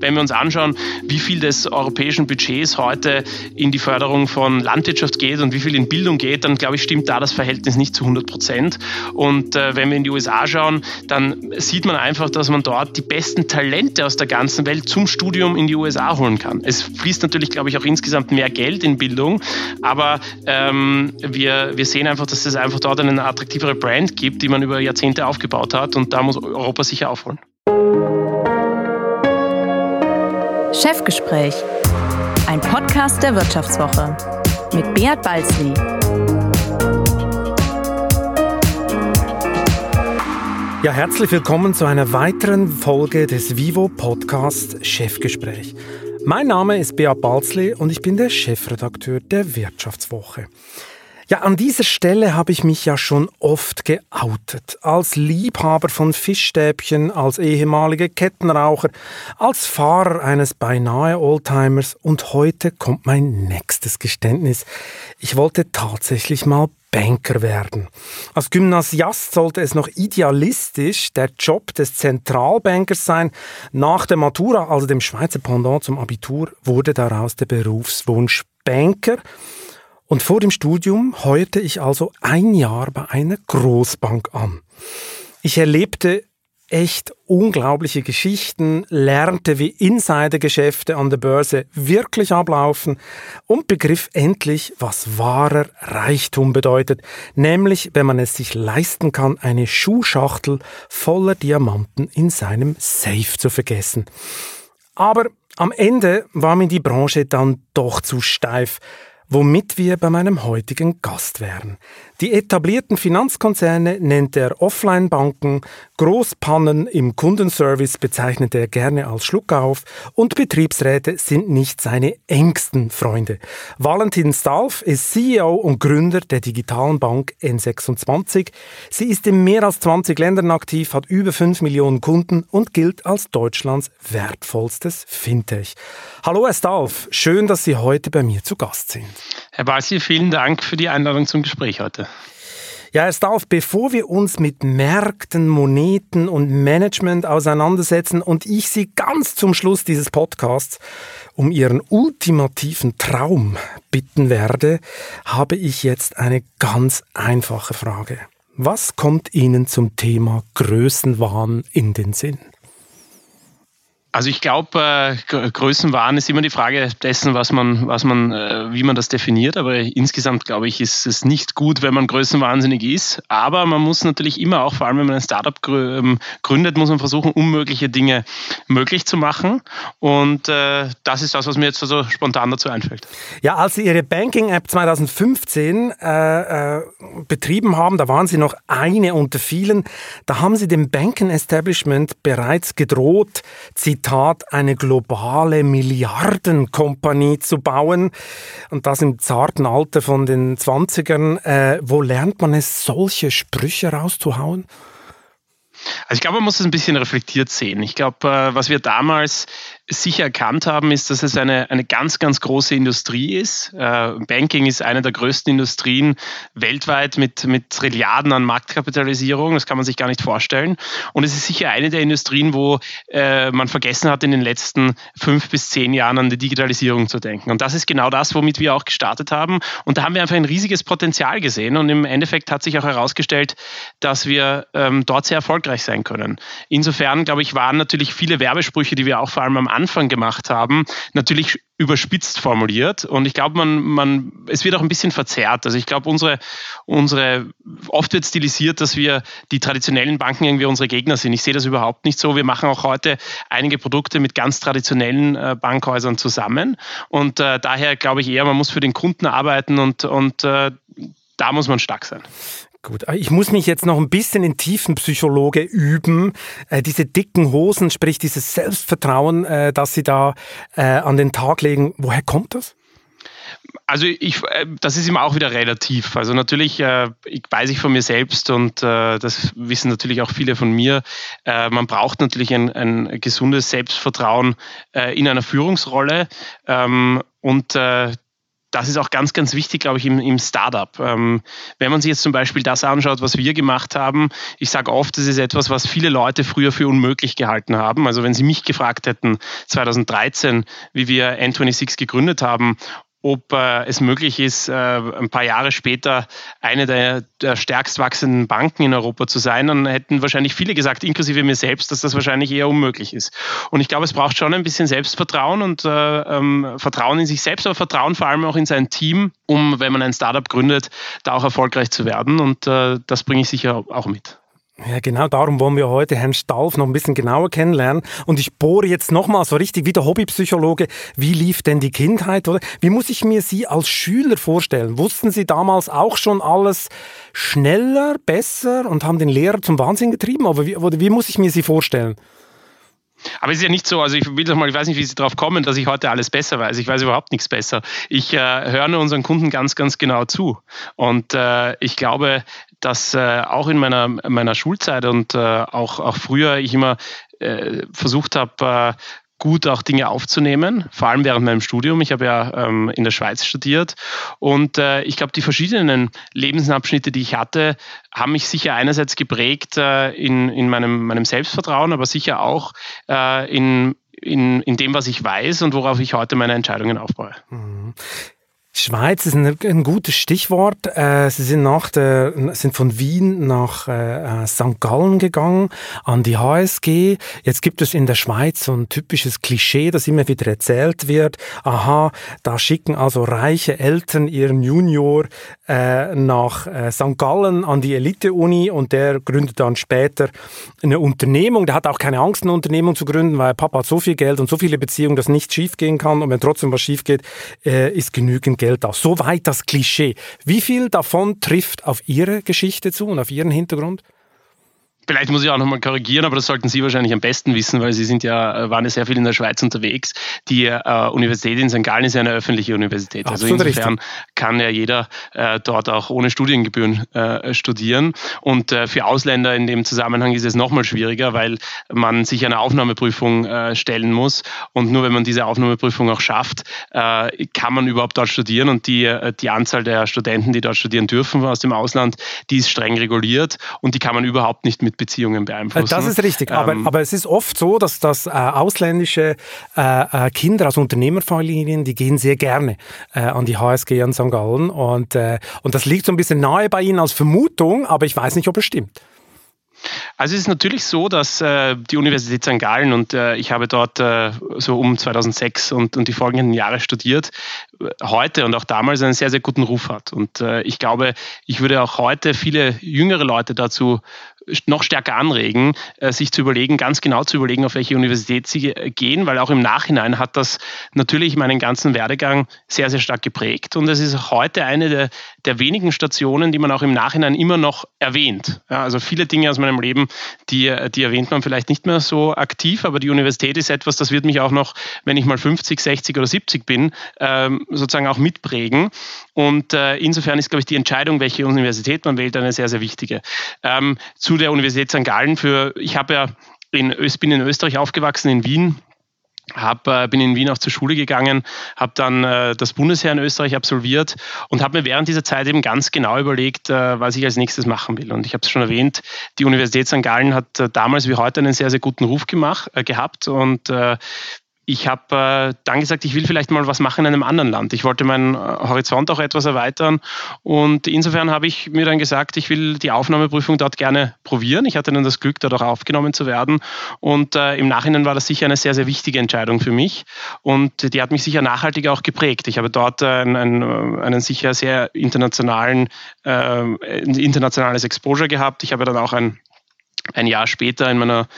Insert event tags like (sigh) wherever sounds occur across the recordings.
wenn wir uns anschauen, wie viel des europäischen Budgets heute in die Förderung von Landwirtschaft geht und wie viel in Bildung geht, dann glaube ich, stimmt da das Verhältnis nicht zu 100 Prozent. Und äh, wenn wir in die USA schauen, dann sieht man einfach, dass man dort die besten Talente aus der ganzen Welt zum Studium in die USA holen kann. Es fließt natürlich, glaube ich, auch insgesamt mehr Geld in Bildung, aber ähm, wir, wir sehen einfach, dass es einfach dort eine attraktivere Brand gibt, die man über Jahrzehnte aufgebaut hat und da muss Europa sicher aufholen. Chefgespräch, ein Podcast der Wirtschaftswoche mit Beat Balzli. Ja, herzlich willkommen zu einer weiteren Folge des Vivo Podcast Chefgespräch. Mein Name ist Beat Balzli und ich bin der Chefredakteur der Wirtschaftswoche. Ja, an dieser Stelle habe ich mich ja schon oft geoutet. Als Liebhaber von Fischstäbchen, als ehemaliger Kettenraucher, als Fahrer eines beinahe Oldtimers und heute kommt mein nächstes Geständnis. Ich wollte tatsächlich mal Banker werden. Als Gymnasiast sollte es noch idealistisch der Job des Zentralbankers sein. Nach der Matura, also dem Schweizer Pendant zum Abitur, wurde daraus der Berufswunsch Banker. Und vor dem Studium heuerte ich also ein Jahr bei einer Großbank an. Ich erlebte echt unglaubliche Geschichten, lernte, wie Insidergeschäfte an der Börse wirklich ablaufen und begriff endlich, was wahrer Reichtum bedeutet, nämlich wenn man es sich leisten kann, eine Schuhschachtel voller Diamanten in seinem Safe zu vergessen. Aber am Ende war mir die Branche dann doch zu steif womit wir bei meinem heutigen Gast wären. Die etablierten Finanzkonzerne nennt er Offline-Banken, Großpannen im Kundenservice bezeichnet er gerne als Schluckauf und Betriebsräte sind nicht seine engsten Freunde. Valentin Stalf ist CEO und Gründer der digitalen Bank N26. Sie ist in mehr als 20 Ländern aktiv, hat über 5 Millionen Kunden und gilt als Deutschlands wertvollstes Fintech. Hallo Herr Stalf, schön, dass Sie heute bei mir zu Gast sind. Herr Balsi, vielen Dank für die Einladung zum Gespräch heute. Ja, Herr Stauf, bevor wir uns mit Märkten, Moneten und Management auseinandersetzen und ich Sie ganz zum Schluss dieses Podcasts um Ihren ultimativen Traum bitten werde, habe ich jetzt eine ganz einfache Frage. Was kommt Ihnen zum Thema Größenwahn in den Sinn? Also ich glaube, äh, Größenwahn ist immer die Frage dessen, was man, was man, äh, wie man das definiert. Aber insgesamt glaube ich, ist es nicht gut, wenn man größenwahnsinnig ist. Aber man muss natürlich immer auch, vor allem wenn man ein Startup ähm, gründet, muss man versuchen, unmögliche Dinge möglich zu machen. Und äh, das ist das, was mir jetzt so spontan dazu einfällt. Ja, als Sie Ihre Banking-App 2015 äh, äh, betrieben haben, da waren Sie noch eine unter vielen. Da haben Sie dem Banking-Establishment bereits gedroht, Zitat, eine globale Milliardenkompanie zu bauen. Und das im zarten Alter von den 20ern. Äh, wo lernt man es, solche Sprüche rauszuhauen? Also ich glaube, man muss es ein bisschen reflektiert sehen. Ich glaube, äh, was wir damals sicher erkannt haben, ist, dass es eine, eine ganz, ganz große Industrie ist. Äh, Banking ist eine der größten Industrien weltweit mit, mit Trilliarden an Marktkapitalisierung. Das kann man sich gar nicht vorstellen. Und es ist sicher eine der Industrien, wo äh, man vergessen hat, in den letzten fünf bis zehn Jahren an die Digitalisierung zu denken. Und das ist genau das, womit wir auch gestartet haben. Und da haben wir einfach ein riesiges Potenzial gesehen. Und im Endeffekt hat sich auch herausgestellt, dass wir ähm, dort sehr erfolgreich sein können. Insofern, glaube ich, waren natürlich viele Werbesprüche, die wir auch vor allem am Anfang gemacht haben, natürlich überspitzt formuliert. Und ich glaube, man, man, es wird auch ein bisschen verzerrt. Also ich glaube, unsere, unsere, oft wird stilisiert, dass wir die traditionellen Banken irgendwie unsere Gegner sind. Ich sehe das überhaupt nicht so. Wir machen auch heute einige Produkte mit ganz traditionellen äh, Bankhäusern zusammen. Und äh, daher glaube ich eher, man muss für den Kunden arbeiten und, und äh, da muss man stark sein. Gut, ich muss mich jetzt noch ein bisschen in Tiefenpsychologe üben. Äh, diese dicken Hosen, sprich dieses Selbstvertrauen, äh, das Sie da äh, an den Tag legen, woher kommt das? Also ich, äh, das ist immer auch wieder relativ. Also natürlich äh, ich weiß ich von mir selbst und äh, das wissen natürlich auch viele von mir. Man braucht natürlich ein, ein gesundes Selbstvertrauen in einer Führungsrolle ähm, und das ist auch ganz, ganz wichtig, glaube ich, im, im Startup. Ähm, wenn man sich jetzt zum Beispiel das anschaut, was wir gemacht haben, ich sage oft, das ist etwas, was viele Leute früher für unmöglich gehalten haben. Also wenn Sie mich gefragt hätten, 2013, wie wir N26 gegründet haben ob äh, es möglich ist, äh, ein paar Jahre später eine der, der stärkst wachsenden Banken in Europa zu sein, dann hätten wahrscheinlich viele gesagt, inklusive mir selbst, dass das wahrscheinlich eher unmöglich ist. Und ich glaube, es braucht schon ein bisschen Selbstvertrauen und äh, ähm, Vertrauen in sich selbst, aber Vertrauen vor allem auch in sein Team, um, wenn man ein Startup gründet, da auch erfolgreich zu werden. Und äh, das bringe ich sicher auch mit. Ja, genau darum wollen wir heute Herrn Stalf noch ein bisschen genauer kennenlernen. Und ich bohre jetzt nochmal so richtig wie der Hobbypsychologe. Wie lief denn die Kindheit? Oder wie muss ich mir Sie als Schüler vorstellen? Wussten Sie damals auch schon alles schneller, besser und haben den Lehrer zum Wahnsinn getrieben? Aber wie, oder wie muss ich mir Sie vorstellen? Aber es ist ja nicht so, also ich will doch mal, ich weiß nicht, wie Sie darauf kommen, dass ich heute alles besser weiß. Ich weiß überhaupt nichts besser. Ich äh, höre nur unseren Kunden ganz, ganz genau zu. Und äh, ich glaube, dass äh, auch in meiner, meiner Schulzeit und äh, auch, auch früher ich immer äh, versucht habe, äh, gut auch Dinge aufzunehmen, vor allem während meinem Studium. Ich habe ja ähm, in der Schweiz studiert und äh, ich glaube, die verschiedenen Lebensabschnitte, die ich hatte, haben mich sicher einerseits geprägt äh, in, in meinem, meinem Selbstvertrauen, aber sicher auch äh, in, in, in dem, was ich weiß und worauf ich heute meine Entscheidungen aufbaue. Schweiz ist ein, ein gutes Stichwort. Äh, Sie sind, nach der, sind von Wien nach äh, St. Gallen gegangen, an die HSG. Jetzt gibt es in der Schweiz so ein typisches Klischee, das immer wieder erzählt wird. Aha, da schicken also reiche Eltern ihren Junior äh, nach äh, St. Gallen an die Elite-Uni und der gründet dann später eine Unternehmung. Der hat auch keine Angst, eine Unternehmung zu gründen, weil Papa hat so viel Geld und so viele Beziehungen, dass nichts schiefgehen kann. Und wenn trotzdem was schief geht, äh, ist genügend Geld Aus. Soweit das Klischee. Wie viel davon trifft auf Ihre Geschichte zu und auf Ihren Hintergrund? Vielleicht muss ich auch nochmal korrigieren, aber das sollten Sie wahrscheinlich am besten wissen, weil Sie sind ja, äh, waren ja sehr viel in der Schweiz unterwegs. Die äh, Universität in St. Gallen ist ja eine öffentliche Universität. Also Absolut also insofern richtig. kann ja jeder äh, dort auch ohne Studiengebühren äh, studieren. Und äh, für Ausländer in dem Zusammenhang ist es nochmal schwieriger, weil man sich eine Aufnahmeprüfung äh, stellen muss. Und nur wenn man diese Aufnahmeprüfung auch schafft, kann man überhaupt dort studieren. Und die, die Anzahl der Studenten, die dort studieren dürfen aus dem Ausland, die ist streng reguliert und die kann man überhaupt nicht mit Beziehungen beeinflussen. Das ist richtig, aber, ähm, aber es ist oft so, dass, dass äh, ausländische äh, äh, Kinder aus Unternehmerfamilien, die gehen sehr gerne äh, an die HSG an St. Gallen und, äh, und das liegt so ein bisschen nahe bei ihnen als Vermutung, aber ich weiß nicht, ob es stimmt. Also es ist natürlich so, dass äh, die Universität St. Gallen und äh, ich habe dort äh, so um 2006 und, und die folgenden Jahre studiert, äh, heute und auch damals einen sehr, sehr guten Ruf hat. Und ich glaube, ich würde auch heute viele jüngere Leute dazu noch stärker anregen, äh, sich zu überlegen, ganz genau zu überlegen, auf welche Universität sie äh, gehen, weil auch im Nachhinein hat das natürlich meinen ganzen Werdegang sehr, sehr stark geprägt. Und es ist heute eine der, der wenigen Stationen, die man auch im Nachhinein immer noch erwähnt. Ja, also viele Dinge aus meinem Leben, die, die erwähnt man vielleicht nicht mehr so aktiv, aber die Universität ist etwas, das wird mich auch noch, wenn ich mal 50, 60 oder 70 bin, ähm, sozusagen auch mitprägen. Und äh, insofern ist, glaube ich, die Entscheidung, welche Universität man wählt, eine sehr, sehr wichtige. Ähm, zu der Universität St. Gallen für, ich habe ja in, bin in Österreich aufgewachsen, in Wien, hab, äh, bin in Wien auch zur Schule gegangen, habe dann äh, das Bundesheer in Österreich absolviert und habe mir während dieser Zeit eben ganz genau überlegt, äh, was ich als nächstes machen will. Und ich habe es schon erwähnt, die Universität St. Gallen hat äh, damals wie heute einen sehr, sehr guten Ruf gemacht, äh, gehabt und äh, ich habe äh, dann gesagt, ich will vielleicht mal was machen in einem anderen Land. Ich wollte meinen äh, Horizont auch etwas erweitern und insofern habe ich mir dann gesagt, ich will die Aufnahmeprüfung dort gerne probieren. Ich hatte dann das Glück, dort auch aufgenommen zu werden und äh, im Nachhinein war das sicher eine sehr, sehr wichtige Entscheidung für mich und die hat mich sicher nachhaltig auch geprägt. Ich habe dort ein, ein, einen sicher sehr internationalen, äh, internationales Exposure gehabt. Ich habe dann auch ein ein Jahr später in meiner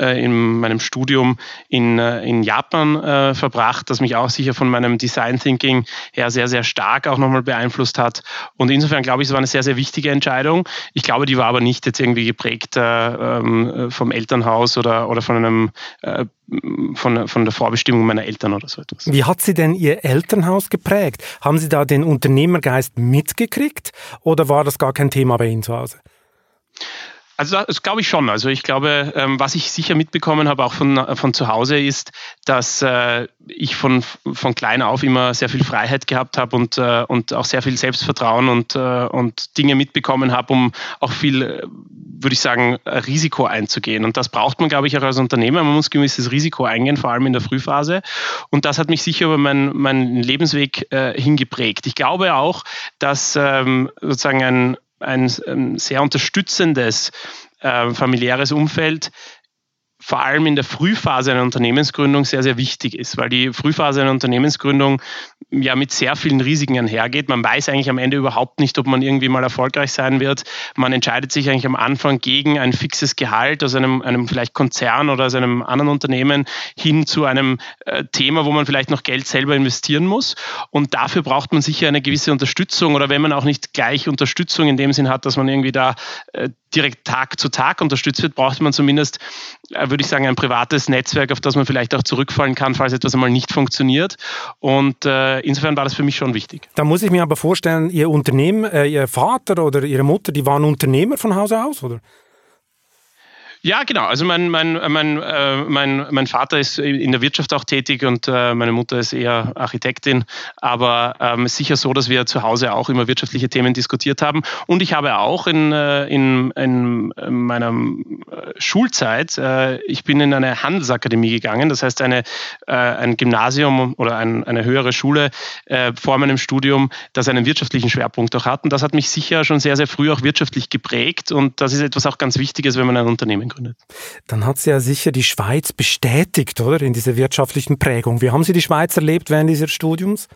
äh, in meinem Studium in, äh, in Japan äh, verbracht, das mich auch sicher von meinem Design Thinking her sehr, sehr stark auch nochmal beeinflusst hat. Und insofern glaube ich, es war eine sehr, sehr wichtige Entscheidung. Ich glaube, die war aber nicht jetzt irgendwie geprägt äh, ähm, vom Elternhaus oder, oder von einem äh, von, von der Vorbestimmung meiner Eltern oder so etwas. Wie hat Sie denn Ihr Elternhaus geprägt? Haben Sie da den Unternehmergeist mitgekriegt oder war das gar kein Thema bei Ihnen zu Hause? Also das glaube ich schon. Also ich glaube, ähm, was ich sicher mitbekommen habe, auch von, von zu Hause, ist, dass äh, ich von, von klein auf immer sehr viel Freiheit gehabt habe und, äh, und auch sehr viel Selbstvertrauen und, äh, und Dinge mitbekommen habe, um auch viel, würde ich sagen, Risiko einzugehen. Und das braucht man, glaube ich, auch als Unternehmer. Man muss gewisses Risiko eingehen, vor allem in der Frühphase. Und das hat mich sicher über meinen, meinen Lebensweg hingeprägt. Ich glaube auch, dass ähm, sozusagen ein ein, ein sehr unterstützendes äh, familiäres Umfeld vor allem in der Frühphase einer Unternehmensgründung sehr, sehr wichtig ist, weil die Frühphase einer Unternehmensgründung ja mit sehr vielen Risiken einhergeht. Man weiß eigentlich am Ende überhaupt nicht, ob man irgendwie mal erfolgreich sein wird. Man entscheidet sich eigentlich am Anfang gegen ein fixes Gehalt aus einem, einem vielleicht Konzern oder aus einem anderen Unternehmen hin zu einem äh, Thema, wo man vielleicht noch Geld selber investieren muss. Und dafür braucht man sicher eine gewisse Unterstützung oder wenn man auch nicht gleich Unterstützung in dem Sinn hat, dass man irgendwie da äh, direkt Tag zu Tag unterstützt wird, braucht man zumindest, äh, würde ich sagen, ein privates Netzwerk, auf das man vielleicht auch zurückfallen kann, falls etwas einmal nicht funktioniert. Und äh, insofern war das für mich schon wichtig. Da muss ich mir aber vorstellen, Ihr Unternehmen, äh, Ihr Vater oder Ihre Mutter, die waren Unternehmer von Hause aus, oder? Ja, genau. Also mein, mein, mein, äh, mein, mein Vater ist in der Wirtschaft auch tätig und äh, meine Mutter ist eher Architektin. Aber ähm, sicher so, dass wir zu Hause auch immer wirtschaftliche Themen diskutiert haben. Und ich habe auch in, äh, in, in meiner äh, Schulzeit, äh, ich bin in eine Handelsakademie gegangen, das heißt eine, äh, ein Gymnasium oder ein, eine höhere Schule vor meinem Studium, das einen wirtschaftlichen Schwerpunkt auch hat. Und das hat mich sicher schon sehr, sehr früh auch wirtschaftlich geprägt. Und das ist etwas auch ganz Wichtiges, wenn man ein Unternehmen gegründet. Dann hat sie ja sicher die Schweiz bestätigt, oder, in dieser wirtschaftlichen Prägung. Wie haben Sie die Schweiz erlebt während dieses Studiums?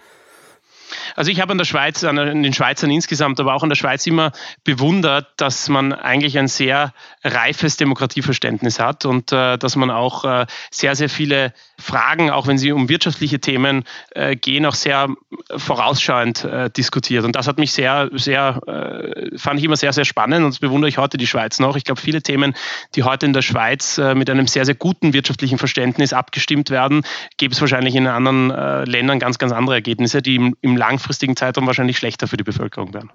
Also ich habe an der Schweiz, an den Schweizern insgesamt, aber auch an der Schweiz immer bewundert, dass man eigentlich ein sehr reifes Demokratieverständnis hat und äh, dass man auch äh, sehr, sehr viele Fragen, auch wenn sie um wirtschaftliche Themen äh, gehen, auch sehr vorausschauend äh, diskutiert. Und das hat mich sehr, sehr, äh, fand ich immer sehr, sehr spannend und das bewundere ich heute die Schweiz noch. Ich glaube, viele Themen, die heute in der Schweiz äh, mit einem sehr, sehr guten wirtschaftlichen Verständnis abgestimmt werden, gäbe es wahrscheinlich in anderen Ländern ganz, ganz andere Ergebnisse, die im, im langfristigen Zeitraum wahrscheinlich schlechter für die Bevölkerung werden.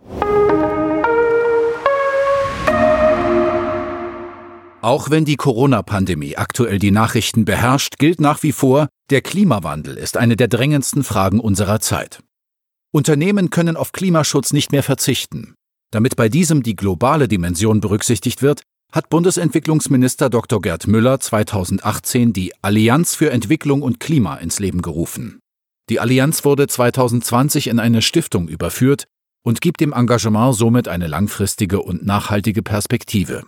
Auch wenn die Corona-Pandemie aktuell die Nachrichten beherrscht, gilt nach wie vor, der Klimawandel ist eine der drängendsten Fragen unserer Zeit. Unternehmen können auf Klimaschutz nicht mehr verzichten. Damit bei diesem die globale Dimension berücksichtigt wird, hat Bundesentwicklungsminister Dr. Gerd Müller 2018 die Allianz für Entwicklung und Klima ins Leben gerufen. Die Allianz wurde 2020 in eine Stiftung überführt und gibt dem Engagement somit eine langfristige und nachhaltige Perspektive.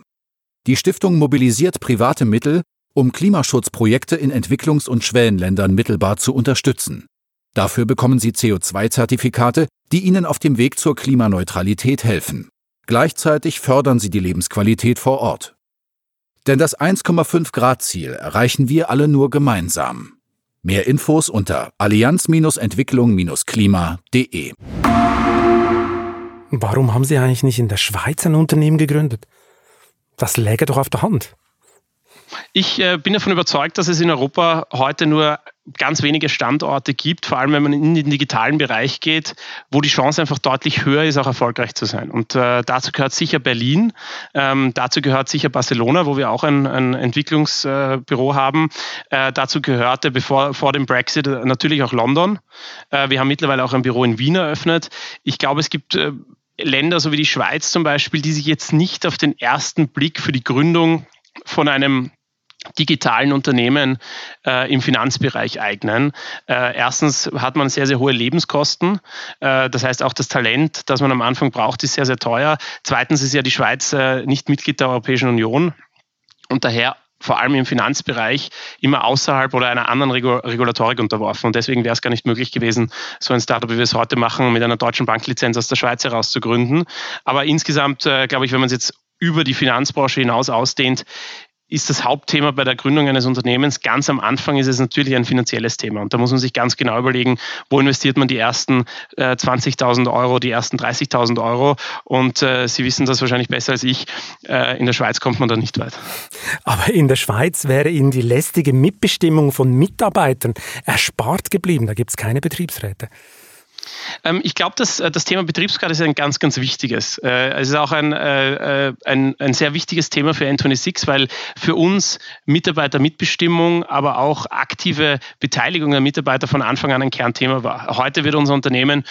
Die Stiftung mobilisiert private Mittel, um Klimaschutzprojekte in Entwicklungs- und Schwellenländern mittelbar zu unterstützen. Dafür bekommen sie CO2-Zertifikate, die ihnen auf dem Weg zur Klimaneutralität helfen. Gleichzeitig fördern sie die Lebensqualität vor Ort. Denn das 1,5 Grad Ziel erreichen wir alle nur gemeinsam. Mehr Infos unter allianz-entwicklung-klima.de. Warum haben Sie eigentlich nicht in der Schweiz ein Unternehmen gegründet? Das läge doch auf der Hand. Ich äh, bin davon überzeugt, dass es in Europa heute nur ganz wenige Standorte gibt, vor allem wenn man in den digitalen Bereich geht, wo die Chance einfach deutlich höher ist, auch erfolgreich zu sein. Und äh, dazu gehört sicher Berlin, ähm, dazu gehört sicher Barcelona, wo wir auch ein, ein Entwicklungsbüro äh, haben. Äh, dazu gehörte bevor vor dem Brexit natürlich auch London. Äh, wir haben mittlerweile auch ein Büro in Wien eröffnet. Ich glaube, es gibt Länder, so wie die Schweiz zum Beispiel, die sich jetzt nicht auf den ersten Blick für die Gründung von einem digitalen Unternehmen äh, im Finanzbereich eignen. Äh, erstens hat man sehr, sehr hohe Lebenskosten. Äh, das heißt, auch das Talent, das man am Anfang braucht, ist sehr, sehr teuer. Zweitens ist ja die Schweiz äh, nicht Mitglied der Europäischen Union und daher vor allem im Finanzbereich immer außerhalb oder einer anderen Regulatorik unterworfen. Und deswegen wäre es gar nicht möglich gewesen, so ein Startup, wie wir es heute machen, mit einer deutschen Banklizenz aus der Schweiz heraus zu gründen. Aber insgesamt, äh, glaube ich, wenn man es jetzt über die Finanzbranche hinaus ausdehnt, ist das Hauptthema bei der Gründung eines Unternehmens. Ganz am Anfang ist es natürlich ein finanzielles Thema. Und da muss man sich ganz genau überlegen, wo investiert man die ersten äh, 20.000 Euro, die ersten 30.000 Euro. Und äh, Sie wissen das wahrscheinlich besser als ich. Äh, in der Schweiz kommt man da nicht weit. Aber in der Schweiz wäre Ihnen die lästige Mitbestimmung von Mitarbeitern erspart geblieben. Da gibt es keine Betriebsräte. Ähm, ich glaube, dass äh, das Thema Betriebsgrad ist ein ganz, ganz wichtiges. Äh, es ist auch ein, äh, ein, ein sehr wichtiges Thema für N26, weil für uns Mitarbeitermitbestimmung, aber auch aktive Beteiligung der Mitarbeiter von Anfang an ein Kernthema war. Heute wird unser Unternehmen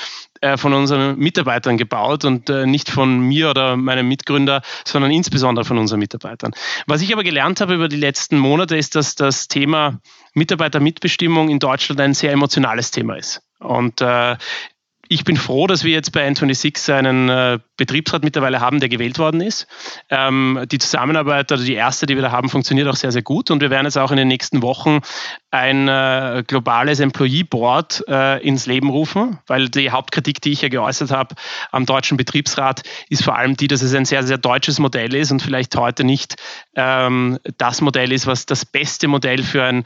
von unseren Mitarbeitern gebaut und nicht von mir oder meinem Mitgründer, sondern insbesondere von unseren Mitarbeitern. Was ich aber gelernt habe über die letzten Monate ist, dass das Thema Mitarbeitermitbestimmung in Deutschland ein sehr emotionales Thema ist. Und äh, ich bin froh, dass wir jetzt bei N26 einen äh, Betriebsrat mittlerweile haben, der gewählt worden ist. Ähm, die Zusammenarbeit oder die erste, die wir da haben, funktioniert auch sehr, sehr gut. Und wir werden jetzt auch in den nächsten Wochen ein äh, globales Employee Board äh, ins Leben rufen, weil die Hauptkritik, die ich ja geäußert habe am deutschen Betriebsrat, ist vor allem die, dass es ein sehr, sehr deutsches Modell ist und vielleicht heute nicht ähm, das Modell ist, was das beste Modell für ein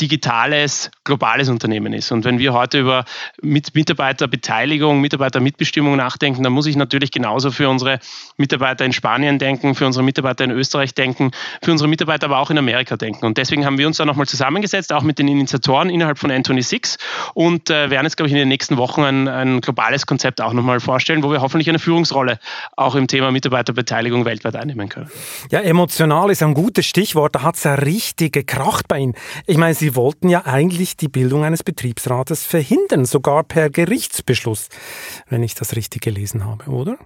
digitales, globales Unternehmen ist. Und wenn wir heute über Mit Mitarbeiterbeteiligung, Mitarbeitermitbestimmung nachdenken, dann muss ich natürlich genauso für unsere Mitarbeiter in Spanien denken, für unsere Mitarbeiter in Österreich denken, für unsere Mitarbeiter aber auch in Amerika denken. Und deswegen haben wir uns da nochmal zusammengesetzt auch mit den Initiatoren innerhalb von N26 und äh, werden jetzt, glaube ich, in den nächsten Wochen ein, ein globales Konzept auch nochmal vorstellen, wo wir hoffentlich eine Führungsrolle auch im Thema Mitarbeiterbeteiligung weltweit einnehmen können. Ja, emotional ist ein gutes Stichwort. Da hat es ja richtig gekracht bei Ihnen. Ich meine, Sie wollten ja eigentlich die Bildung eines Betriebsrates verhindern, sogar per Gerichtsbeschluss, wenn ich das richtig gelesen habe, oder?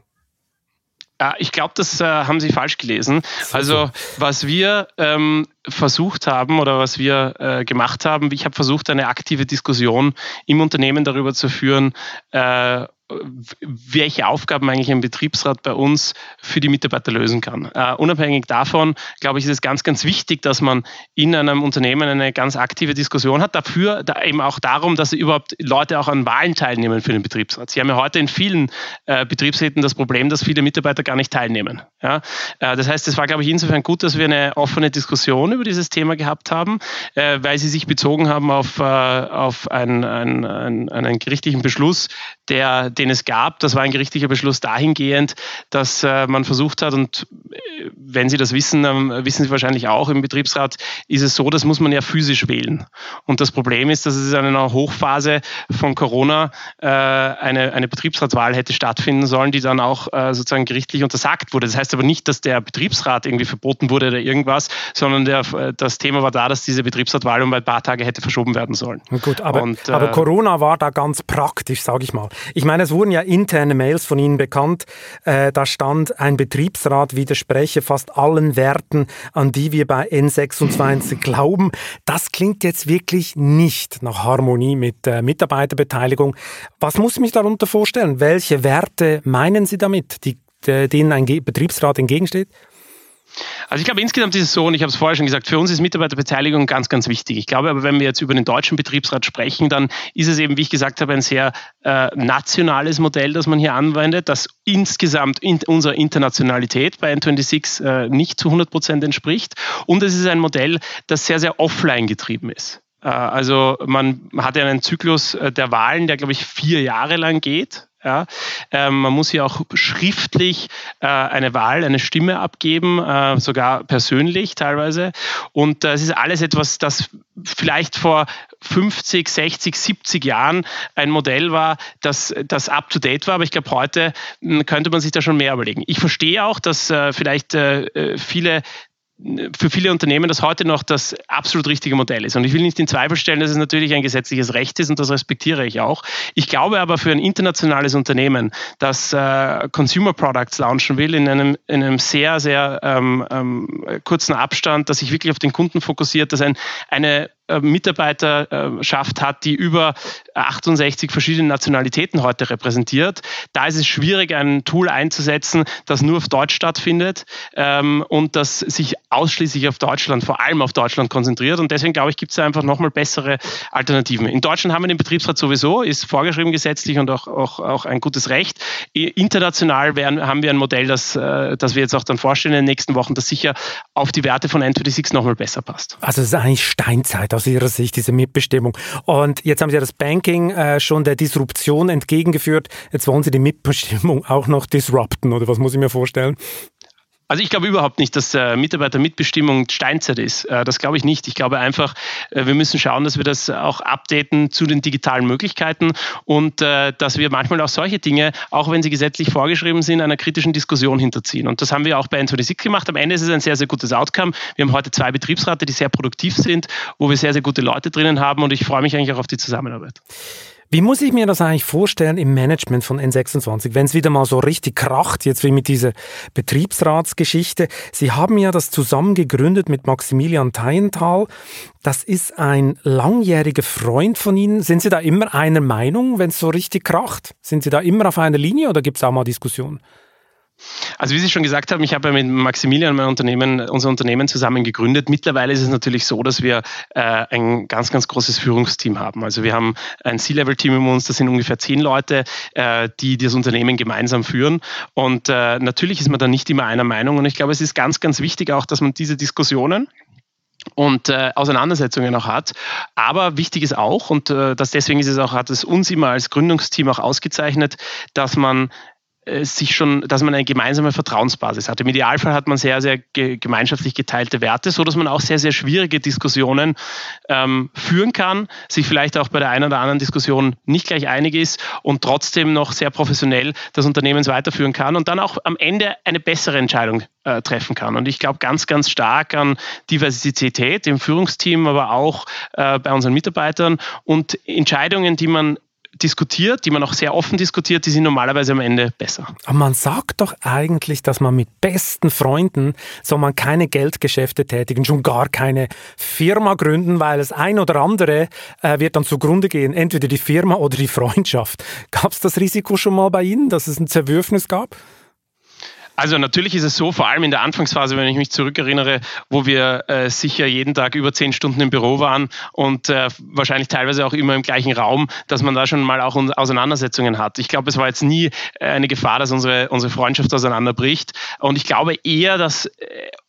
Ja, ich glaube, das äh, haben Sie falsch gelesen. Also was wir ähm, versucht haben oder was wir äh, gemacht haben, ich habe versucht, eine aktive Diskussion im Unternehmen darüber zu führen, äh, welche Aufgaben eigentlich ein Betriebsrat bei uns für die Mitarbeiter lösen kann. Uh, unabhängig davon, glaube ich, ist es ganz, ganz wichtig, dass man in einem Unternehmen eine ganz aktive Diskussion hat. Dafür da eben auch darum, dass überhaupt Leute auch an Wahlen teilnehmen für den Betriebsrat. Sie haben ja heute in vielen uh, Betriebsräten das Problem, dass viele Mitarbeiter gar nicht teilnehmen. Ja? Uh, das heißt, es war, glaube ich, insofern gut, dass wir eine offene Diskussion über dieses Thema gehabt haben, weil sie sich bezogen haben auf, auf einen, einen, einen gerichtlichen Beschluss, der den es gab. Das war ein gerichtlicher Beschluss dahingehend, dass äh, man versucht hat, und äh, wenn Sie das wissen, dann wissen Sie wahrscheinlich auch, im Betriebsrat ist es so, das muss man ja physisch wählen. Und das Problem ist, dass es in einer Hochphase von Corona äh, eine, eine Betriebsratswahl hätte stattfinden sollen, die dann auch äh, sozusagen gerichtlich untersagt wurde. Das heißt aber nicht, dass der Betriebsrat irgendwie verboten wurde oder irgendwas, sondern der, das Thema war da, dass diese Betriebsratwahl um ein paar Tage hätte verschoben werden sollen. Gut, aber, und, aber Corona war da ganz praktisch, sage ich mal. Ich meine, es wurden ja interne Mails von Ihnen bekannt. Äh, da stand, ein Betriebsrat widerspreche fast allen Werten, an die wir bei N26 (laughs) glauben. Das klingt jetzt wirklich nicht nach Harmonie mit äh, Mitarbeiterbeteiligung. Was muss ich mich darunter vorstellen? Welche Werte meinen Sie damit, die, denen ein Betriebsrat entgegensteht? Also ich glaube, insgesamt ist es so, und ich habe es vorher schon gesagt, für uns ist Mitarbeiterbeteiligung ganz, ganz wichtig. Ich glaube aber, wenn wir jetzt über den deutschen Betriebsrat sprechen, dann ist es eben, wie ich gesagt habe, ein sehr äh, nationales Modell, das man hier anwendet, das insgesamt in unserer Internationalität bei N26 äh, nicht zu 100 Prozent entspricht. Und es ist ein Modell, das sehr, sehr offline getrieben ist. Äh, also man hat ja einen Zyklus äh, der Wahlen, der, glaube ich, vier Jahre lang geht. Ja, ähm, man muss hier auch schriftlich äh, eine Wahl, eine Stimme abgeben, äh, sogar persönlich teilweise. Und äh, es ist alles etwas, das vielleicht vor 50, 60, 70 Jahren ein Modell war, das, das up-to-date war. Aber ich glaube, heute hm, könnte man sich da schon mehr überlegen. Ich verstehe auch, dass äh, vielleicht äh, äh, viele für viele Unternehmen das heute noch das absolut richtige Modell ist. Und ich will nicht in Zweifel stellen, dass es natürlich ein gesetzliches Recht ist und das respektiere ich auch. Ich glaube aber für ein internationales Unternehmen, das äh, Consumer Products launchen will in einem, in einem sehr, sehr ähm, ähm, kurzen Abstand, das sich wirklich auf den Kunden fokussiert, das ein, eine Mitarbeiterschaft hat, die über 68 verschiedene Nationalitäten heute repräsentiert. Da ist es schwierig, ein Tool einzusetzen, das nur auf Deutsch stattfindet ähm, und das sich ausschließlich auf Deutschland, vor allem auf Deutschland konzentriert. Und deswegen glaube ich, gibt es einfach nochmal bessere Alternativen. In Deutschland haben wir den Betriebsrat sowieso, ist vorgeschrieben gesetzlich und auch, auch, auch ein gutes Recht. International werden, haben wir ein Modell, das, äh, das wir jetzt auch dann vorstellen in den nächsten Wochen, das sicher auf die Werte von N26 nochmal besser passt. Also es ist eigentlich Steinzeit aus Ihrer Sicht, diese Mitbestimmung. Und jetzt haben Sie ja das Banking äh, schon der Disruption entgegengeführt. Jetzt wollen Sie die Mitbestimmung auch noch disrupten, oder was muss ich mir vorstellen? Also ich glaube überhaupt nicht, dass äh, Mitarbeitermitbestimmung Steinzeit ist. Äh, das glaube ich nicht. Ich glaube einfach, äh, wir müssen schauen, dass wir das auch updaten zu den digitalen Möglichkeiten und äh, dass wir manchmal auch solche Dinge, auch wenn sie gesetzlich vorgeschrieben sind, einer kritischen Diskussion hinterziehen. Und das haben wir auch bei N26 gemacht. Am Ende ist es ein sehr, sehr gutes Outcome. Wir haben heute zwei Betriebsrate, die sehr produktiv sind, wo wir sehr, sehr gute Leute drinnen haben und ich freue mich eigentlich auch auf die Zusammenarbeit. Wie muss ich mir das eigentlich vorstellen im Management von N26, wenn es wieder mal so richtig kracht, jetzt wie mit dieser Betriebsratsgeschichte? Sie haben ja das zusammen gegründet mit Maximilian Teienthal. Das ist ein langjähriger Freund von Ihnen. Sind Sie da immer einer Meinung, wenn es so richtig kracht? Sind Sie da immer auf einer Linie oder gibt es auch mal Diskussionen? Also wie Sie schon gesagt haben, ich habe mit Maximilian mein Unternehmen, unser Unternehmen zusammen gegründet. Mittlerweile ist es natürlich so, dass wir äh, ein ganz, ganz großes Führungsteam haben. Also wir haben ein C-Level-Team in uns, das sind ungefähr zehn Leute, äh, die das Unternehmen gemeinsam führen. Und äh, natürlich ist man da nicht immer einer Meinung. Und ich glaube, es ist ganz, ganz wichtig auch, dass man diese Diskussionen und äh, Auseinandersetzungen auch hat. Aber wichtig ist auch, und äh, das deswegen ist es auch, hat es uns immer als Gründungsteam auch ausgezeichnet, dass man sich schon, dass man eine gemeinsame Vertrauensbasis hat. Im Idealfall hat man sehr, sehr ge gemeinschaftlich geteilte Werte, so dass man auch sehr, sehr schwierige Diskussionen ähm, führen kann, sich vielleicht auch bei der einen oder anderen Diskussion nicht gleich einig ist und trotzdem noch sehr professionell das Unternehmen weiterführen kann und dann auch am Ende eine bessere Entscheidung äh, treffen kann. Und ich glaube ganz, ganz stark an Diversität im Führungsteam, aber auch äh, bei unseren Mitarbeitern und Entscheidungen, die man diskutiert, die man auch sehr offen diskutiert, die sind normalerweise am Ende besser. Aber man sagt doch eigentlich, dass man mit besten Freunden soll man keine Geldgeschäfte tätigen, schon gar keine Firma gründen, weil das ein oder andere äh, wird dann zugrunde gehen, entweder die Firma oder die Freundschaft. Gab es das Risiko schon mal bei Ihnen, dass es ein Zerwürfnis gab? Also natürlich ist es so, vor allem in der Anfangsphase, wenn ich mich zurückerinnere, wo wir äh, sicher jeden Tag über zehn Stunden im Büro waren und äh, wahrscheinlich teilweise auch immer im gleichen Raum, dass man da schon mal auch Auseinandersetzungen hat. Ich glaube, es war jetzt nie äh, eine Gefahr, dass unsere, unsere Freundschaft auseinanderbricht. Und ich glaube eher, dass äh,